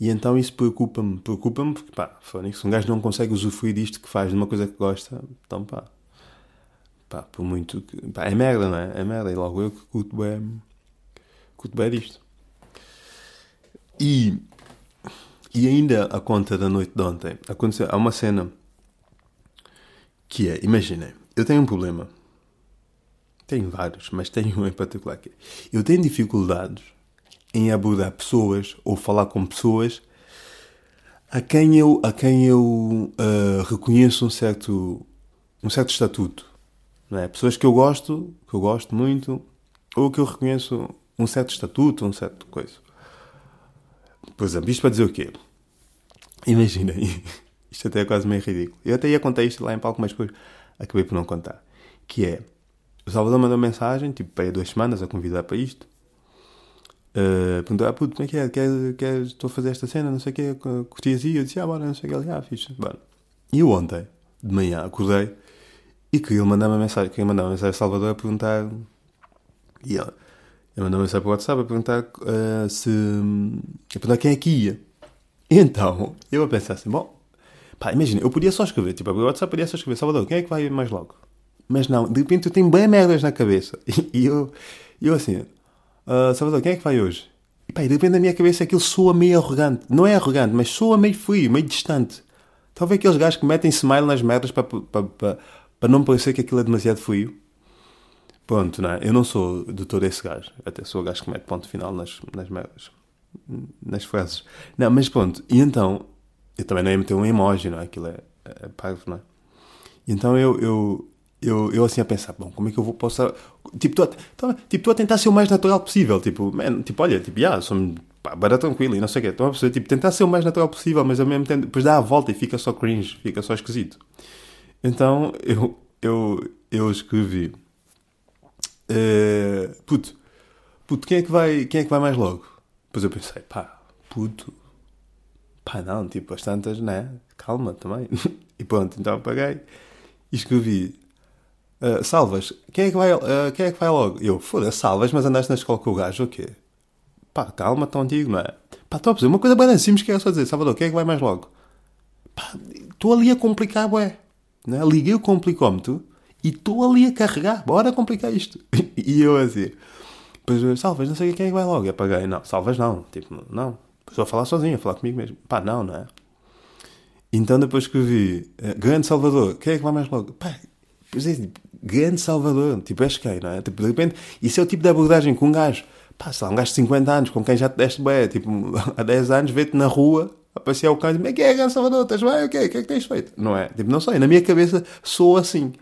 E então isso preocupa-me, preocupa-me porque, pá, se um gajo não consegue usufruir disto que faz de uma coisa que gosta, então pá, pá, por muito que, pá, é merda, não é? É merda, e logo eu que curto bem, curto bem disto. E, e ainda a conta da noite de ontem, aconteceu, há uma cena que é, imaginem, eu tenho um problema tenho vários, mas tenho um em particular que é, eu tenho dificuldades em abordar pessoas ou falar com pessoas a quem eu, a quem eu uh, reconheço um certo, um certo estatuto. Não é? Pessoas que eu gosto, que eu gosto muito, ou que eu reconheço um certo estatuto, um certo coisa. Por exemplo, isto para dizer o quê? Imaginem, isto até é quase meio ridículo. Eu até ia contar isto lá em palco, mas depois acabei por não contar. Que é, o Salvador mandou mensagem, tipo, aí duas semanas, a convidar para isto. Uh, perguntou, ah, puto, como é que é? Quer, quer, estou a fazer esta cena, não sei o quê, curtias aí? Eu disse, ah, bora, não sei o que, ah, fixe, bora. E eu ontem, de manhã, acordei e queria mandar uma mensagem, queria mandar uma mensagem a Salvador a perguntar, e ele, ele mandou uma mensagem para o WhatsApp a perguntar uh, se, a perguntar quem é que ia. E então, eu a pensar assim, bom, pá, imagina, eu podia só escrever, tipo, o WhatsApp podia só escrever, Salvador, quem é que vai mais logo? Mas não, de repente eu tenho bem merdas na cabeça. E eu, eu assim, uh, Salvador, quem é que vai hoje? E pá, de repente na minha cabeça aquilo soa meio arrogante. Não é arrogante, mas soa meio frio, meio distante. Talvez aqueles gajos que metem smile nas merdas para, para, para, para não parecer que aquilo é demasiado frio. Pronto, não é? Eu não sou de todo esse gajo. Até sou o gajo que mete ponto final nas, nas merdas. Nas frases. Não, mas pronto. E então, eu também não ia meter um emoji, não é? Aquilo é, é parvo, não é? E então eu, eu, eu, eu assim a pensar, bom, como é que eu vou posso tipo, tu, tipo, tu a tentar ser o mais natural possível, tipo, man, tipo, olha, tipo, yeah, sou para tranquilo e não sei o quê, então, a tipo, tentar ser o mais natural possível, mas ao mesmo tempo, depois dá a volta e fica só cringe, fica só esquisito. Então, eu, eu, eu escrevi, uh, puto, puto, quem é que vai, quem é que vai mais logo? Depois eu pensei, pá, puto, pá, não, tipo, as tantas, né, calma também. e pronto, então apaguei e escrevi, Uh, salvas, quem é, que vai, uh, quem é que vai logo? Eu, foda-se, salvas, mas andaste na escola com o gajo, o quê? Pá, calma, tão antigo, não é? Pá, estou a uma coisa bem simples que é só dizer, Salvador, quem é que vai mais logo? Pá, estou ali a complicar, ué. Né? Liguei o complicómetro e estou ali a carregar, bora complicar isto. e eu assim, depois, salvas, não sei quem é que vai logo. E apaguei, não, salvas não, tipo, não. Estou a falar sozinho, a falar comigo mesmo. Pá, não, não é? Então depois que vi, uh, grande Salvador, quem é que vai mais logo? Pá, Pois é, tipo, grande Salvador, tipo, és quem, não é? Tipo, de repente, isso é o tipo de abordagem com um gajo, pá, sei lá, um gajo de 50 anos, com quem já te deste bem, tipo, há 10 anos, vê-te na rua, a passear o cão e como é que é, grande Salvador, estás bem, o que é que tens feito? Não é? Tipo, não sei, na minha cabeça sou assim.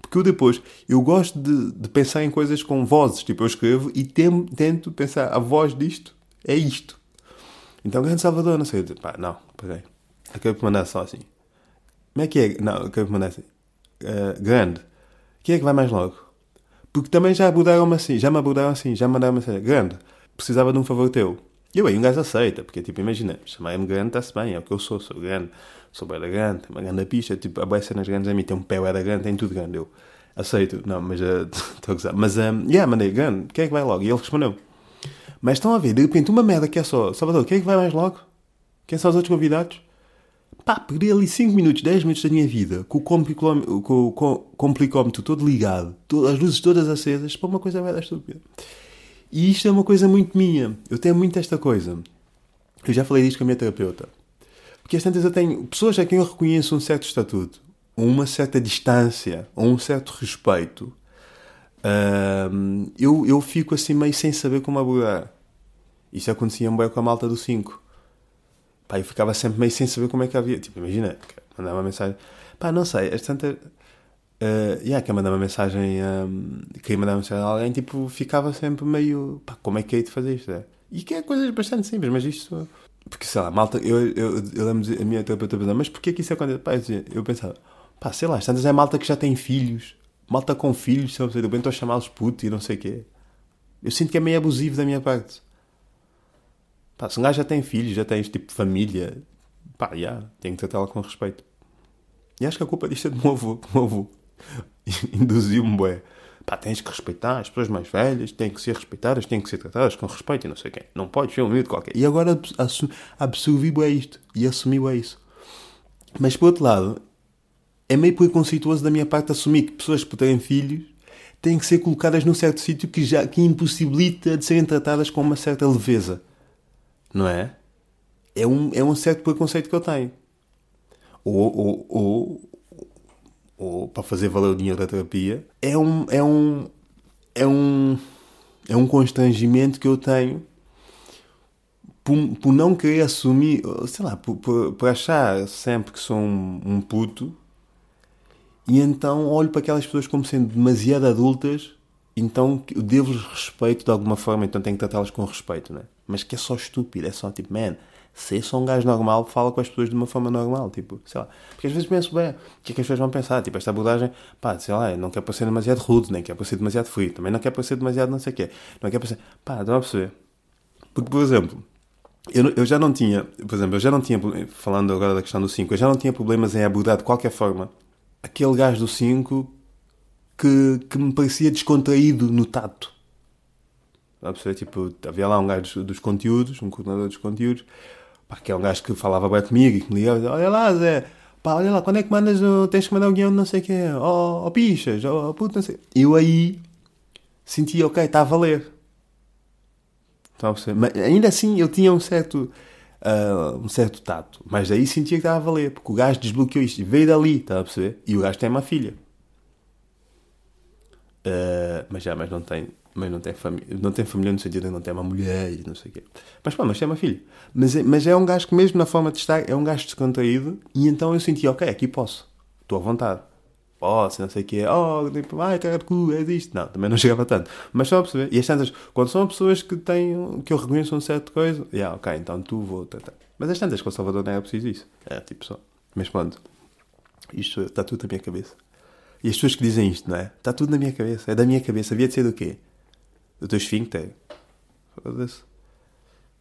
Porque eu depois, eu gosto de, de pensar em coisas com vozes, tipo, eu escrevo e tem, tento pensar, a voz disto é isto. Então, grande Salvador, não sei, pá, não, peraí, acabei de mandar só assim. Como é que é? Não, acabei de mandar assim uh, grande, quem é que vai mais logo? Porque também já abordaram-me assim, já me abordaram assim, já me mandaram-me assim, grande, precisava de um favor teu. E eu aí um gajo aceita, porque tipo, imagina, chamar-me grande está-se bem, é o que eu sou, sou grande, sou bem grande, uma grande pista, tipo, a boa cenas grandes a mim, tem um pé era grande, tem tudo grande, eu aceito, não, mas uh, estou a gozar. Mas, um, eh, yeah, mandei, grande, quem é que vai logo? E ele respondeu. Mas estão a ver, de repente, uma merda que é só, Salvador, quem é que vai mais logo? Quem são os outros convidados? Pá, perdi ali 5 minutos, 10 minutos da minha vida com o complicómetro, com, com, complicómetro todo ligado, to, as luzes todas acesas, para uma coisa dar estúpida. E isto é uma coisa muito minha. Eu tenho muito esta coisa. Eu já falei disto com a minha terapeuta. Porque às tantas eu tenho pessoas a quem eu reconheço um certo estatuto, uma certa distância, um certo respeito. eu, eu fico assim meio sem saber como abordar. Isso acontecia bem com a malta do 5 Pá, eu ficava sempre meio sem saber como é que havia. Tipo, imagina, mandava uma mensagem. Pá, não sei, as tantas. Uh, yeah, que mandar uma mensagem. Um, queria mandar uma mensagem a alguém, tipo, ficava sempre meio. Pá, como é que é de fazer isto? É? E que é coisas bastante simples, mas isto. Porque sei lá, malta. Eu, eu, eu lembro a minha terapeuta pensar, mas porquê que isso acontece? Pá, eu, eu pensava, pá, sei lá, as tantas é malta que já tem filhos. Malta com filhos, sei lá, bem estou a chamá-los puto e não sei o quê. Eu sinto que é meio abusivo da minha parte. Pá, se um gajo já tem filhos, já este tipo família, pá, já, yeah, tem que tratá-la com respeito. E acho que a culpa disto é do meu avô. O meu avô induziu-me, bué. Pá, tens que respeitar as pessoas mais velhas, têm que ser respeitadas, têm que ser tratadas com respeito e não sei quem. Não podes ser um miúdo qualquer. E agora absorvi bué isto. E assumi bué isso. Mas, por outro lado, é meio preconceituoso da minha parte assumir que pessoas que terem filhos têm que ser colocadas num certo sítio que já que impossibilita de serem tratadas com uma certa leveza não é? É um, é um certo preconceito que eu tenho. Ou, ou, ou, ou para fazer valer o dinheiro da terapia, é um, é um, é um, é um constrangimento que eu tenho por, por não querer assumir, sei lá, por, por, por achar sempre que sou um, um puto e então olho para aquelas pessoas como sendo demasiado adultas, então devo-lhes respeito de alguma forma, então tenho que tratá-las com respeito, não é? Mas que é só estúpido, é só tipo, man, se só um gajo normal, fala com as pessoas de uma forma normal, tipo, sei lá. Porque às vezes penso, bem, o que é que as pessoas vão pensar? Tipo, esta abordagem, pá, sei lá, não quer parecer demasiado rude, nem quer parecer demasiado frio, também não quer parecer demasiado não sei o quê, não quer parecer, pá, estão a perceber? Porque, por exemplo, eu, eu já não tinha, por exemplo, eu já não tinha, falando agora da questão do 5, eu já não tinha problemas em abordar de qualquer forma aquele gajo do 5 que, que me parecia descontraído no tato. A perceber? Tipo, havia lá um gajo dos conteúdos, um coordenador dos conteúdos, pá, que é um gajo que falava bem comigo e que me ligava, olha lá, Zé, pá, olha lá, quando é que mandas, tens que mandar o guião de não sei o quê, ó oh, oh, pichas, ó oh, puto, não sei. Eu aí senti, ok, está a valer. Está a perceber? Mas ainda assim eu tinha um certo, uh, um certo tato, mas aí sentia que estava a valer, porque o gajo desbloqueou isto, veio dali, está a perceber? E o gajo tem uma filha. Uh, mas já, mas não tem mas não tem família, não tem família no sentido de não tem uma mulher e não sei o quê. Mas pá, mas tem uma filha. Mas é, mas é um gajo que mesmo na forma de estar, é um gajo descontraído e então eu senti, ok, aqui posso, estou à vontade. Posso, não sei o quê, oh, tipo, ai, cara de cu, é isto. Não, também não chegava tanto. Mas só a perceber. E as tantas, quando são pessoas que têm, que eu reconheço um certo coisa, yeah, ok, então tu vou tentar. Mas as tantas com o Salvador não é preciso isso. É tipo só. Mas pronto, isto está tudo na minha cabeça. E as pessoas que dizem isto, não é? Está tudo na minha cabeça. É da minha cabeça. Havia de ser do quê? Do teu esfíncter. Foda-se.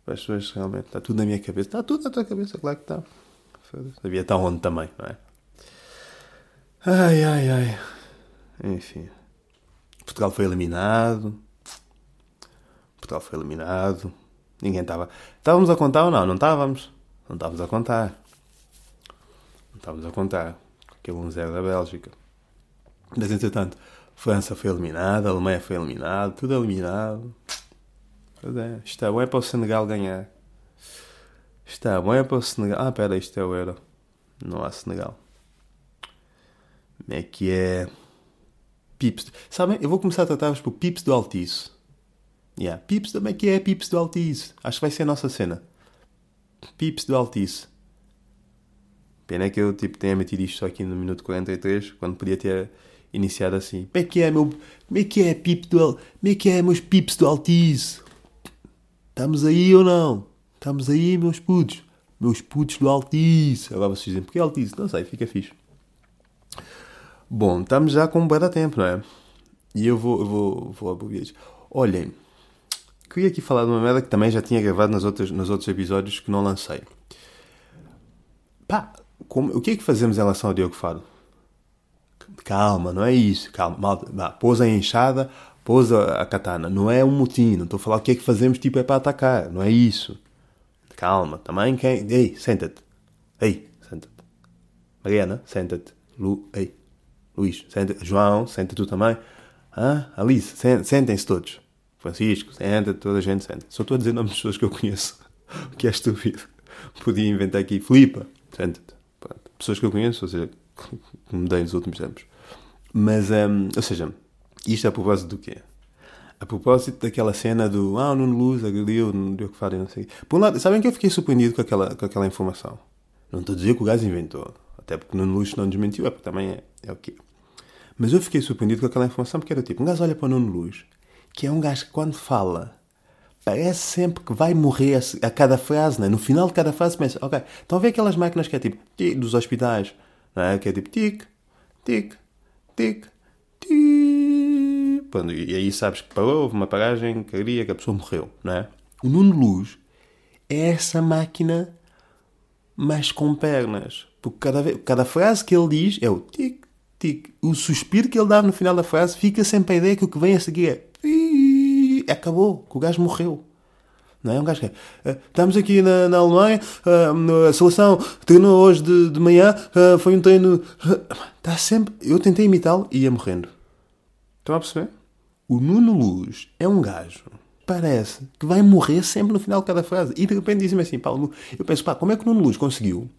As pessoas realmente. Está tudo na minha cabeça. Está tudo na tua cabeça, claro que está. Devia estar onde também, não é? Ai, ai, ai. Enfim. Portugal foi eliminado. Portugal foi eliminado. Ninguém estava. Estávamos a contar ou não? Não estávamos. Não estávamos a contar. Não estávamos a contar. Aquele 1-0 da Bélgica. Mas entretanto, França foi eliminada, Alemanha foi eliminada, tudo eliminado. Pois é, está bom é para o Senegal ganhar. Está bom é para o Senegal. Ah, pera, isto é o Euro. Não há Senegal. Como é que é? Pips. Sabem, eu vou começar a tratar-vos por Pips do Altice. Yeah. Pips, como é que é Pips do Altice? Acho que vai ser a nossa cena. Pips do Altice. Pena que eu tipo, tenha metido isto só aqui no minuto 43, quando podia ter iniciar assim. Como é que é, meu. Como é que é, pipo do. Como é que é, meus pips do Altice? Estamos aí ou não? Estamos aí, meus putos. Meus putos do Altice. Agora vocês dizem, porquê Altice? Não sei, fica fixe. Bom, estamos já com um bom tempo, não é? E eu vou, eu vou, vou abrir Olhem, queria aqui falar de uma merda que também já tinha gravado nas outras, nos outros episódios que não lancei. Pá, como, o que é que fazemos em relação ao Diogo Fado? Calma, não é isso. Calma, malta. Pousa a enxada, pousa a katana. Não é um motim. Não estou a falar o que é que fazemos, tipo, é para atacar. Não é isso. calma, também quem. Ei, senta-te. Ei, senta-te. Mariana, senta-te. Lu, ei, Luís, senta João, senta tu também. Ah, Alice, sentem-se todos. Francisco, senta, toda a gente senta. Só estou a dizer nomes de pessoas que eu conheço, o que é estúpido. Podia inventar aqui, Filipa, senta-te. Pessoas que eu conheço, ou seja, que me dei nos últimos tempos. Mas, um, ou seja, isto é a propósito do quê? A propósito daquela cena do ah, o Nuno Luz agrediu, não deu o que fazer, não sei. Por um lado, sabem que eu fiquei surpreendido com aquela, com aquela informação. Não estou a dizer que o gajo inventou. Até porque Nuno Luz não desmentiu, é porque também é, é o quê? Mas eu fiquei surpreendido com aquela informação porque era tipo, um gajo olha para o Nuno Luz, que é um gajo que quando fala, parece sempre que vai morrer a cada frase, né? No final de cada frase pensa, ok, estão a ver aquelas máquinas que é tipo, dos hospitais, é? Que é tipo, tic, tic, tic, tic. E aí sabes que parou, houve uma paragem cardíaca, a pessoa morreu, não é? O Nuno Luz é essa máquina mas com pernas. Porque cada, vez, cada frase que ele diz é o tic, tic. O suspiro que ele dá no final da frase fica sempre a ideia que o que vem a seguir é acabou, que o gajo morreu. Não é? Um gajo que é, eh, Estamos aqui na, na Alemanha, eh, a seleção treinou hoje de, de manhã, eh, foi um treino. Está sempre. Eu tentei imitá-lo e ia morrendo. Estão a perceber? O Nuno Luz é um gajo parece que vai morrer sempre no final de cada frase. E de repente dizem-me assim, Paulo, eu penso, pá, como é que o Nuno Luz conseguiu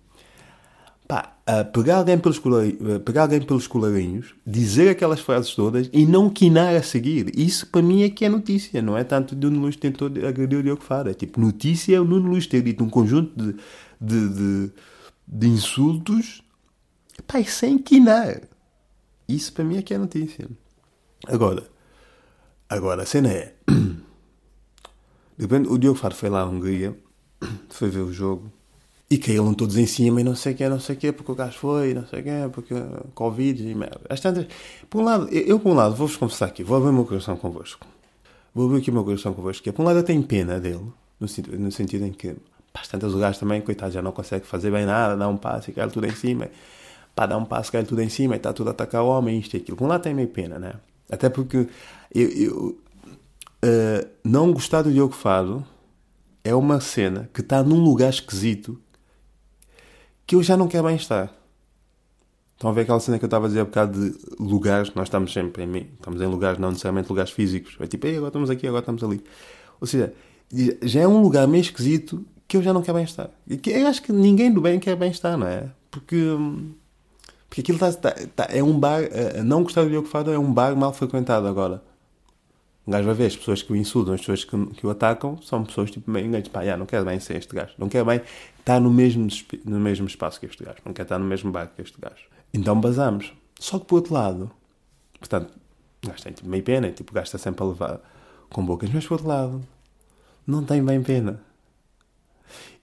pá, pegar, alguém pelos pegar alguém pelos colarinhos, dizer aquelas frases todas e não quinar a seguir? Isso para mim é que é notícia, não é tanto de Nuno Luz tentou agredir o Diogo Faro. É tipo, notícia é o Nuno Luz ter dito um conjunto de, de, de, de insultos pá, sem quinar. Isso para mim é que é notícia. Agora, agora a cena é. De repente, o Diogo Faro foi lá à Hungria, foi ver o jogo, e caíram todos em cima e não sei o que, não sei o que, porque o gajo foi, não sei o que, porque Covid e merda. Às tantas, por um lado, eu por um lado, vou-vos confessar aqui, vou abrir o meu coração convosco. Vou abrir aqui o meu coração convosco, que é, por um lado eu tenho pena dele, no, no sentido em que, pá, às tantas o gajo também, coitado, já não consegue fazer bem nada, dá um passo e cai tudo em cima, pá, dá um passo, cai tudo em cima e está tudo a atacar o homem, isto e aquilo. Por um lado tem meio pena, né? Até porque eu, eu uh, não gostar do Diogo Fado é uma cena que está num lugar esquisito que eu já não quero bem estar. Estão a ver aquela cena que eu estava a dizer há bocado de lugares, nós estamos sempre em, estamos em lugares, não necessariamente lugares físicos. É tipo, agora estamos aqui, agora estamos ali. Ou seja, já é um lugar meio esquisito que eu já não quero bem estar. Que eu acho que ninguém do bem quer bem estar, não é? Porque, porque aquilo está, está, está é um bar, não gostar do Diogo Fado é um bar mal frequentado agora. Um gajo vai ver as pessoas que o insultam, as pessoas que, que o atacam, são pessoas tipo meio enganos. Pá, yeah, não quero bem ser este gajo. Não quero bem estar no mesmo, no mesmo espaço que este gajo. Não quero estar no mesmo barco que este gajo. Então basamos. Só que por outro lado, portanto, o gajo tem tipo, meio pena, tipo, o gajo está sempre a levar com bocas, mas por outro lado, não tem bem pena.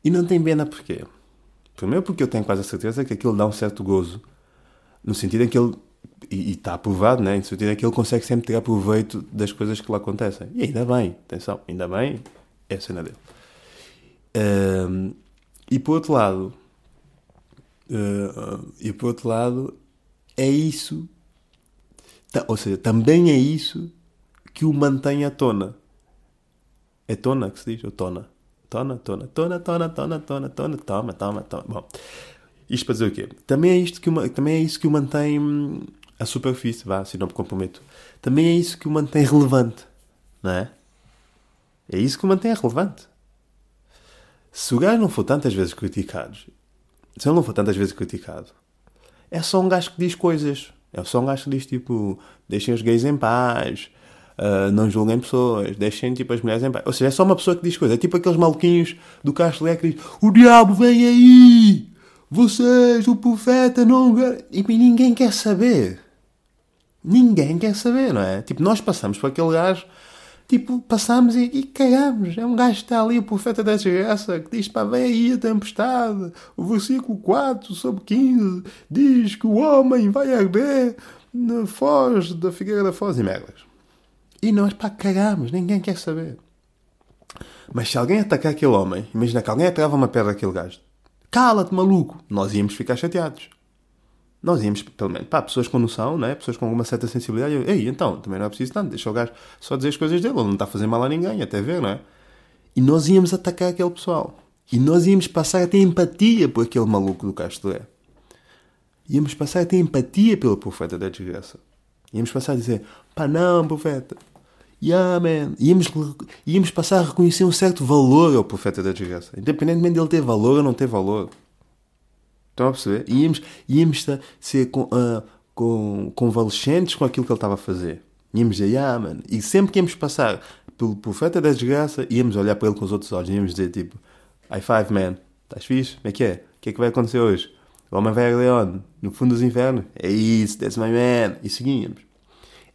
E não tem pena porquê? Primeiro porque eu tenho quase a certeza que aquilo dá um certo gozo, no sentido em que ele e está aprovado, né? em sentido é que ele consegue sempre tirar proveito das coisas que lá acontecem. E ainda bem, atenção, ainda bem, é a cena dele. Um, e por outro lado, uh, e por outro lado, é isso, ou seja, também é isso que o mantém à tona. É tona que se diz? Ou tona? Tona, tona, tona, tona, tona, tona, tona, toma, toma, toma. Bom, isto para dizer o quê? Também é, isto que o, também é isso que o mantém a superfície, vá, se não me comprometo, também é isso que o mantém relevante, não é? É isso que o mantém relevante. Se o gajo não for tantas vezes criticado, se ele não for tantas vezes criticado, é só um gajo que diz coisas. É só um gajo que diz tipo, deixem os gays em paz, uh, não julguem pessoas, deixem tipo as mulheres em paz. Ou seja, é só uma pessoa que diz coisas. É tipo aqueles maluquinhos do Castro que diz: O diabo vem aí! Vocês, o profeta, não. E ninguém quer saber. Ninguém quer saber, não é? Tipo, nós passamos por aquele gajo, tipo, passamos e, e cagamos. É um gajo que está ali, o profeta da desgraça, que diz, pá, vem aí a tempestade. O versículo 4 sobre 15 diz que o homem vai arder na foz da figueira da foz e merdas. E nós, pá, cagamos, ninguém quer saber. Mas se alguém atacar aquele homem, imagina que alguém atirava uma pedra àquele gajo, cala-te, maluco, nós íamos ficar chateados nós íamos, pelo menos, pá, pessoas com noção, né? pessoas com alguma certa sensibilidade. Eu, Ei, então, também não é preciso tanto, deixa o gajo só dizer as coisas dele, ele não está a fazer mal a ninguém, até ver, não é? E nós íamos atacar aquele pessoal. E nós íamos passar a ter empatia por aquele maluco do Castoré. Íamos passar a ter empatia pelo profeta da desgraça. Íamos passar a dizer, pá não, profeta. Yeah, man. Íamos, íamos passar a reconhecer um certo valor ao profeta da desgraça. Independentemente dele ter valor ou não ter valor. Estão a perceber? Íamos, íamos ser com, uh, com, convalescentes com aquilo que ele estava a fazer. Íamos dizer, yeah, man. E sempre que íamos passar pelo profeta da desgraça, íamos olhar para ele com os outros olhos. Íamos dizer, tipo, high five, man. Estás fixe? Como é que é? O que é que vai acontecer hoje? O homem vai a Leon, no fundo dos infernos. É isso, that's my man. E seguíamos.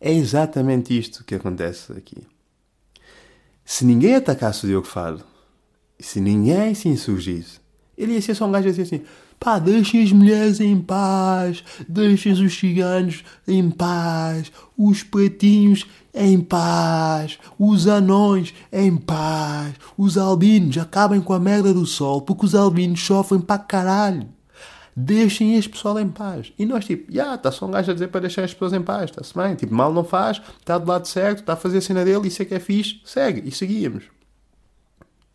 É exatamente isto que acontece aqui. Se ninguém atacasse o Diogo Fado, se ninguém se insurgisse, ele ia ser só um gajo a dizer assim: pá, deixem as mulheres em paz, deixem os ciganos em paz, os pretinhos em paz, os anões em paz, os albinos acabem com a merda do sol, porque os albinos sofrem para caralho. Deixem este pessoal em paz. E nós, tipo, já, yeah, está só um gajo a dizer para deixar as pessoas em paz, está-se bem. Tipo, mal não faz, está do lado certo, está a fazer a cena dele, isso é que é fixe, segue. E seguíamos.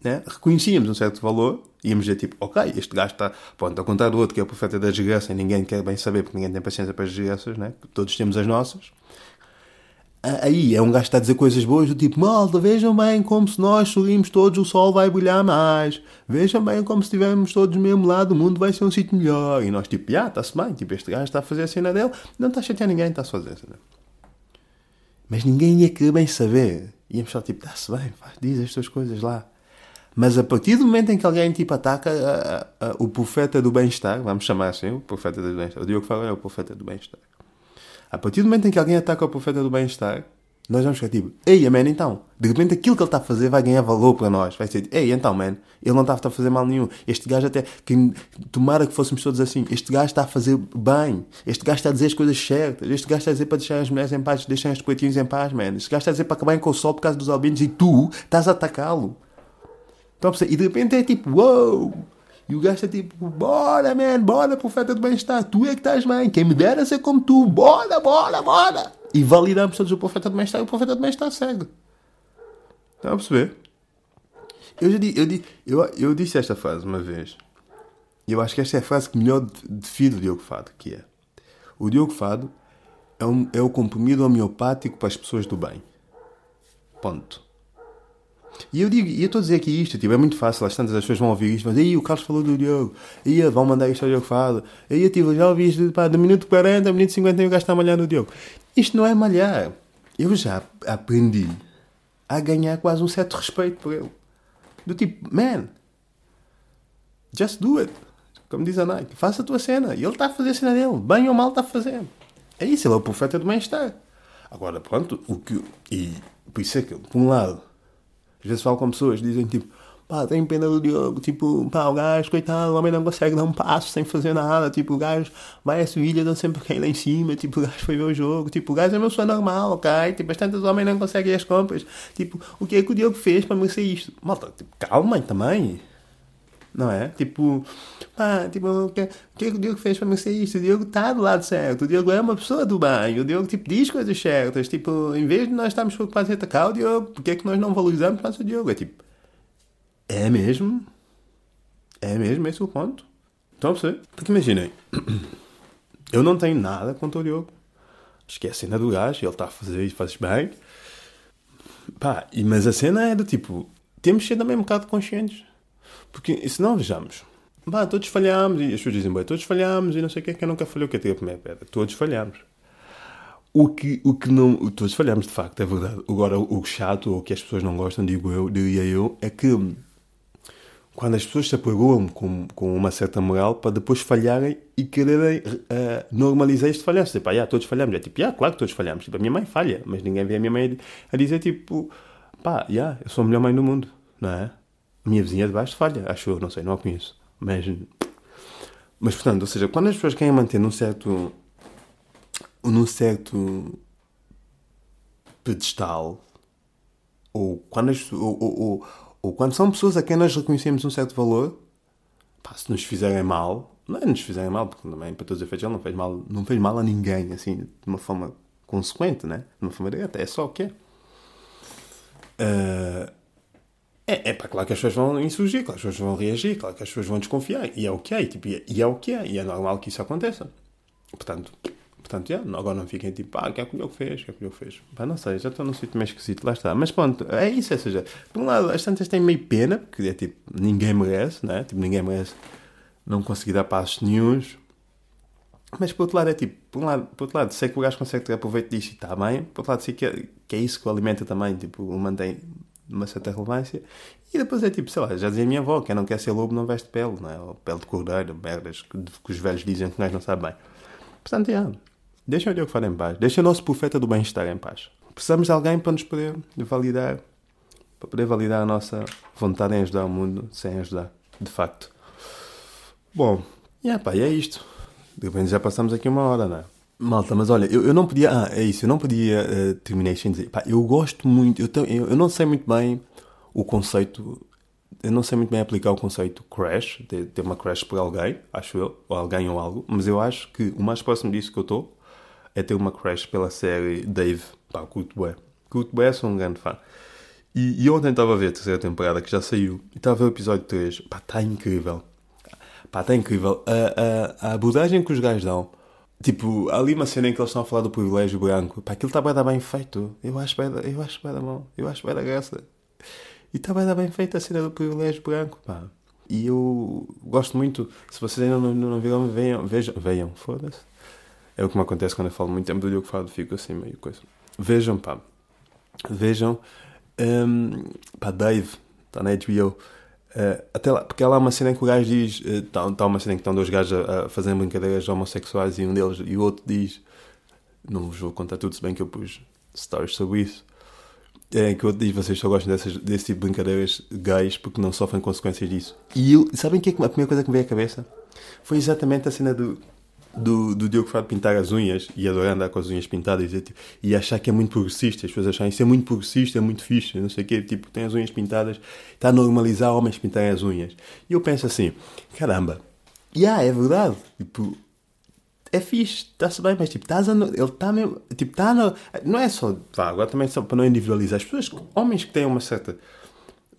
Né? Reconhecíamos um certo valor, íamos dizer tipo, ok, este gajo está, pronto, ao contrário do outro que é o profeta da desgraça e ninguém quer bem saber porque ninguém tem paciência para as desgraças, né? todos temos as nossas. Aí é um gajo que está a dizer coisas boas do tipo, malta, vejam bem como se nós subimos todos o sol vai brilhar mais. Vejam bem como se estivermos todos do mesmo lado, o mundo vai ser um sítio melhor. E nós tipo, ah, está-se bem, tipo, este gajo está a fazer a cena dele, não está a chatear ninguém, está a fazer a cena. Mas ninguém ia querer bem saber. Íamos só tipo, está-se bem, diz as tuas coisas lá. Mas a partir do momento em que alguém tipo ataca a, a, a, o profeta do bem-estar, vamos chamar assim, o profeta do bem-estar, o Diogo fala é o profeta do bem-estar a partir do momento em que alguém ataca o profeta do bem-estar, nós vamos ficar tipo, ei, man, então, de repente aquilo que ele está a fazer vai ganhar valor para nós. Vai ser, ei, então, man, ele não está a fazer mal nenhum. Este gajo até, que, tomara que fôssemos todos assim, este gajo está a fazer bem. Este gajo está a dizer as coisas certas. Este gajo está a dizer para deixar as mulheres em paz, deixar os coitinhos em paz, man. Este gajo está a dizer para acabar com o sol por causa dos albinos e tu estás a atacá-lo. Então, e de repente é tipo, uou! Wow! E o gajo está tipo, bora, man, bora, profeta do bem-estar, tu é que estás bem, quem me dera ser como tu, bora, bora, bora. E validamos todos o profeta do bem-estar e o profeta do bem-estar segue. Estão a perceber? Eu, já eu, eu, eu disse esta frase uma vez. E eu acho que esta é a frase que melhor define o Diogo Fado, que é o Diogo Fado é, um, é o comprimido homeopático para as pessoas do bem. Ponto. E eu digo, e eu estou a dizer aqui isto, tipo, é muito fácil, às tantas as pessoas vão ouvir isto, mas aí o Carlos falou do Diogo, aí vão mandar isto ao Diogo Fado, aí eu tipo, já ouvi isto, pá, do minuto 40 ao minuto 50 o gajo está a malhar no Diogo. Isto não é malhar. Eu já aprendi a ganhar quase um certo respeito por ele. Do tipo, man, just do it. Como diz a Nike, faça a tua cena. E ele está a fazer a cena dele, bem ou mal está a fazer. É isso, ele é o profeta do bem-estar. Agora, pronto, o que. E por isso é que, por um lado, às vezes falo com pessoas, dizem tipo, pá, tenho pena do Diogo, tipo, pá, o gajo, coitado, o homem não consegue dar um passo sem fazer nada, tipo, o gajo vai a Sevilha, dão sempre quem lá em cima, tipo, o gajo foi ver o jogo, tipo, o gajo é meu sonho normal, ok? Tipo, bastantes homens não conseguem as compras, tipo, o que é que o Diogo fez para merecer isto? Malta, tipo, calma também, não é? Tipo, pá, tipo, o que, que é que o Diogo fez para merecer isto? O Diogo está do lado certo, o Diogo é uma pessoa do bem, o Diogo, tipo, diz coisas certas, tipo, em vez de nós estarmos preocupados em atacar o Diogo, porque é que nós não valorizamos o Diogo? É tipo, é mesmo? É mesmo esse o ponto? A perceber? Porque imaginem, eu não tenho nada contra o Diogo. Esquece a cena do gajo, ele está a fazer e fazes bem. Pá, mas a cena é do tipo, temos de ser também um bocado conscientes porque se não vejamos, bah, todos falhamos, e as pessoas dizem, bem, todos falhamos e não sei o que, que nunca falhou, que é a primeira pedra. Todos falhamos. O que, o que não. Todos falhamos, de facto, é verdade. Agora, o chato, ou que as pessoas não gostam, digo eu, diria eu, é que quando as pessoas se apoiam com, com uma certa moral para depois falharem e quererem uh, normalizar este falhar. Tipo, ah, todos falhamos. É tipo, yeah, claro que todos falhamos. Tipo, a minha mãe falha, mas ninguém vê a minha mãe a dizer, tipo, pá, yeah, eu sou a melhor mãe do mundo, não é? Minha vizinha de baixo falha, acho eu, não sei, não a conheço. Mas, mas portanto, ou seja, quando as pessoas querem manter num certo. num certo. pedestal, ou quando, as, ou, ou, ou, ou, quando são pessoas a quem nós reconhecemos um certo valor, pá, se nos fizerem mal, não é nos fizerem mal, porque também, para todos os efeitos, ele não fez mal, não fez mal a ninguém, assim, de uma forma consequente, né? de uma forma direta, é só o que é. Uh, é, é pá, claro que as pessoas vão insurgir, claro que as pessoas vão reagir, claro que as pessoas vão desconfiar. E é o que é, tipo, e é o que é, e é normal que isso aconteça. Portanto, portanto yeah, agora não fiquem tipo, ah, que é que o fez, que é que o fez. Pá, não sei, já estou num sítio meio esquisito, lá está. Mas pronto, é isso, ou seja, por um lado, as tantas têm meio pena, porque é tipo, ninguém merece, né? Tipo, ninguém merece não conseguir dar passos nenhums. Mas por outro lado é tipo, por, um lado, por outro lado, sei que o gajo consegue ter aproveito disso e está bem, por outro lado sei que é, que é isso que o alimenta também, tipo, o mantém uma certa relevância. E depois é tipo, sei lá, já dizia a minha avó, quem não quer ser lobo não veste pele, não é? Ou pele de cordeiro, merdas que, que os velhos dizem que nós não sabe bem. Portanto, é, deixa o Diogo falar em paz, deixa o nosso profeta do bem-estar em paz. Precisamos de alguém para nos poder validar, para poder validar a nossa vontade em ajudar o mundo sem ajudar, de facto. Bom, yeah, pá, e é isto. De repente já passamos aqui uma hora, não é? Malta, mas olha, eu, eu não podia. Ah, é isso, eu não podia uh, terminar sem dizer. Pá, eu gosto muito. Eu, tenho, eu, eu, não sei muito bem o conceito. Eu não sei muito bem aplicar o conceito crash, de ter uma crash por alguém, acho eu, ou alguém ou algo, mas eu acho que o mais próximo disso que eu estou é ter uma crash pela série Dave. Pá, curto bué. Curto bué, sou um grande fã. E, e ontem estava a ver a terceira temporada que já saiu, e estava a ver o episódio 3. Pá, está incrível Pá, está incrível. A, a, a abordagem que os gajos dão. Tipo, ali uma cena em que eles estão a falar do privilégio branco. Pá, aquilo está bem, bem feito. Eu acho bem, eu acho bem da mão. Eu acho bem da graça. E está bem, bem feita a cena do privilégio branco, pá. E eu gosto muito. Se vocês ainda não, não viram, venham, vejam, venham, foda-se. É o que me acontece quando eu falo muito tempo do Diogo Fado, fico assim meio coisa. Vejam, pá. Vejam. Um, pá, Dave, está na HBO. Uh, até lá, porque há lá uma cena em que o gajo diz: está uh, tá uma cena em que estão dois gajos a, a fazer brincadeiras homossexuais e um deles e o outro diz: Não vos vou contar tudo, se bem que eu pus stories sobre isso. É, que o outro diz: Vocês só gostam dessas, desse tipo de brincadeiras gays porque não sofrem consequências disso. E eu, sabem que é a primeira coisa que me veio à cabeça? Foi exatamente a cena do do, do Diogo Fado pintar as unhas e adorar andar com as unhas pintadas e, tipo, e achar que é muito progressista. As pessoas acham isso é muito progressista, é muito fixe, não sei o quê. Tipo, tem as unhas pintadas, está a normalizar homens pintarem as unhas. E eu penso assim: caramba, yeah, é verdade. Tipo, é fixe, está-se bem, mas tipo, estás a, ele está mesmo. Tipo, está Não é só. Vá, agora também só para não individualizar. As pessoas, homens que têm uma certa.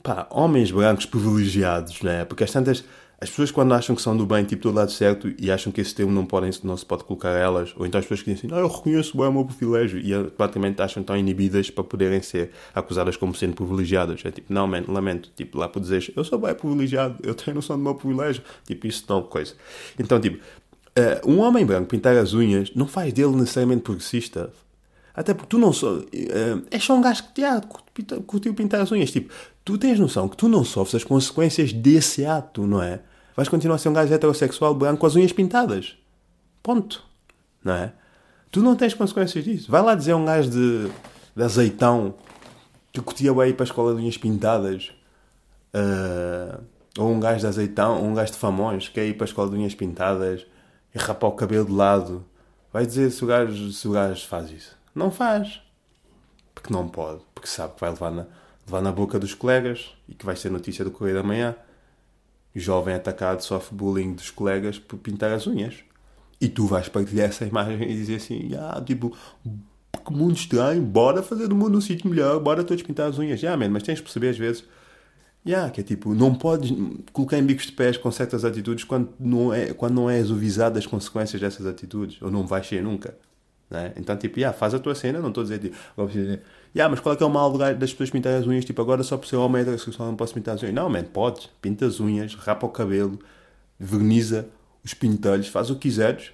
Pá, homens brancos privilegiados, né? Porque as tantas as pessoas quando acham que são do bem, tipo do lado certo, e acham que esse termo não, podem, não se pode colocar a elas, ou então as pessoas que dizem assim, não, eu reconheço bem o meu privilégio, e praticamente acham tão inibidas para poderem ser acusadas como sendo privilegiadas. É tipo, não, man, lamento. Tipo, lá por dizer, eu sou bem privilegiado, eu tenho noção do meu privilégio. Tipo, isso não coisa. Então, tipo, uh, um homem branco pintar as unhas não faz dele necessariamente progressista. Até porque tu não só. Uh, és só um gajo que ah, curtiu pintar as unhas. Tipo, tu tens noção que tu não sofres as consequências desse ato, não é? Vais continuar a ser um gajo heterossexual branco com as unhas pintadas. Ponto. Não é? Tu não tens consequências disso. Vai lá dizer a um gajo de, de azeitão que curtia bem ir para a escola de unhas pintadas. Uh, ou um gajo de azeitão, ou um gajo de famões que quer ir para a escola de unhas pintadas e rapar o cabelo de lado. Vai dizer se o gajo, se o gajo faz isso. Não faz. Porque não pode. Porque sabe que vai levar na, levar na boca dos colegas e que vai ser notícia do Correio da Manhã jovem atacado sofre bullying dos colegas por pintar as unhas. E tu vais partilhar essa imagem e dizer assim, ah, tipo, que mundo estranho, bora fazer do mundo um sítio melhor, bora todos pintar as unhas. Yeah, man, mas tens de perceber às vezes, yeah, que é tipo, não podes colocar em bicos de pés com certas atitudes quando não, é, quando não és o visado das consequências dessas atitudes, ou não vais ser nunca. Né? Então, tipo, yeah, faz a tua cena, não estou a dizer, tipo, Yeah, mas qual é que é o mal das pessoas pintarem as unhas? Tipo, agora só por ser homem heterossexual não posso pintar as unhas. Não, man, podes. Pinta as unhas, rapa o cabelo, verniza os pintelhos, faz o que quiseres.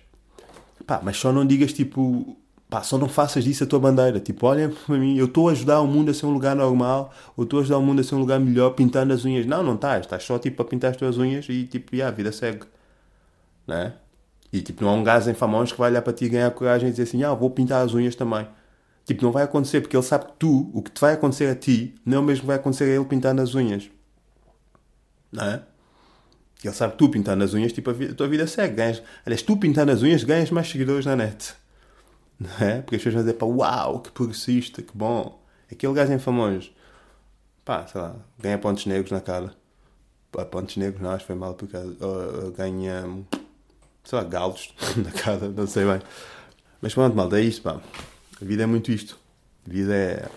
Pá, mas só não digas tipo. Pá, só não faças disso a tua bandeira. Tipo, olha para mim, eu estou a ajudar o mundo a ser um lugar normal, ou estou a ajudar o mundo a ser um lugar melhor pintando as unhas. Não, não estás. Estás só tipo a pintar as tuas unhas e tipo, yeah, a vida segue. Né? E tipo, não há um gajo em famosos que vai olhar para ti e ganhar coragem e dizer assim, ah, vou pintar as unhas também. Tipo, não vai acontecer, porque ele sabe que tu, o que te vai acontecer a ti, não é o mesmo que vai acontecer a ele pintando as unhas. Não é? Ele sabe que tu pintando as unhas, tipo, a, vida, a tua vida segue. Ganhas, aliás, tu pintando as unhas, ganhas mais seguidores na net. Não é? Porque as pessoas vão dizer, pá, uau, que progressista, que bom. Aquele gajo em famoso, pá, sei lá, ganha pontos negros na cara. Pá, pontos negros, não, acho que foi mal, porque uh, ganha, sei lá, galos na cara, não sei bem. Mas pronto, malta, é isto, pá. A vida é muito isto. A vida é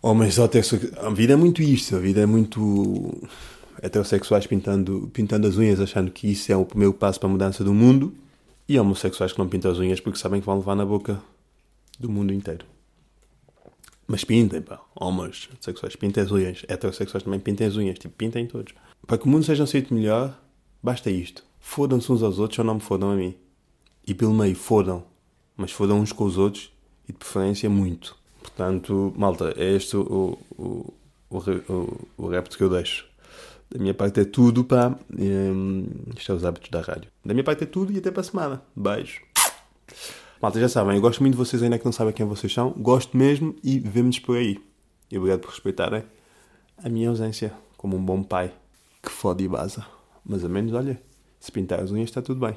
Homens heterossexuais. A vida é muito isto. A vida é muito. Heterossexuais pintando, pintando as unhas, achando que isso é o primeiro passo para a mudança do mundo. E homossexuais que não pintam as unhas porque sabem que vão levar na boca do mundo inteiro. Mas pintem, pá. Homens sexuais pintem as unhas. Heterossexuais também pintem as unhas. Tipo, pintem todos. Para que o mundo seja um sítio melhor, basta isto. Fodam-se uns aos outros ou não me fodam a mim. E pelo meio, fodam. Mas fodam uns com os outros e de preferência muito. Portanto, malta, é este o, o, o, o, o repto que eu deixo. Da minha parte é tudo, pá. Um, isto é os hábitos da rádio. Da minha parte é tudo e até para a semana. Beijo. Malta, já sabem, eu gosto muito de vocês ainda que não sabem quem vocês são. Gosto mesmo e vemos-nos por aí. E obrigado por respeitarem a minha ausência como um bom pai que fode e vaza. Mas a menos, olha, se pintar as unhas está tudo bem.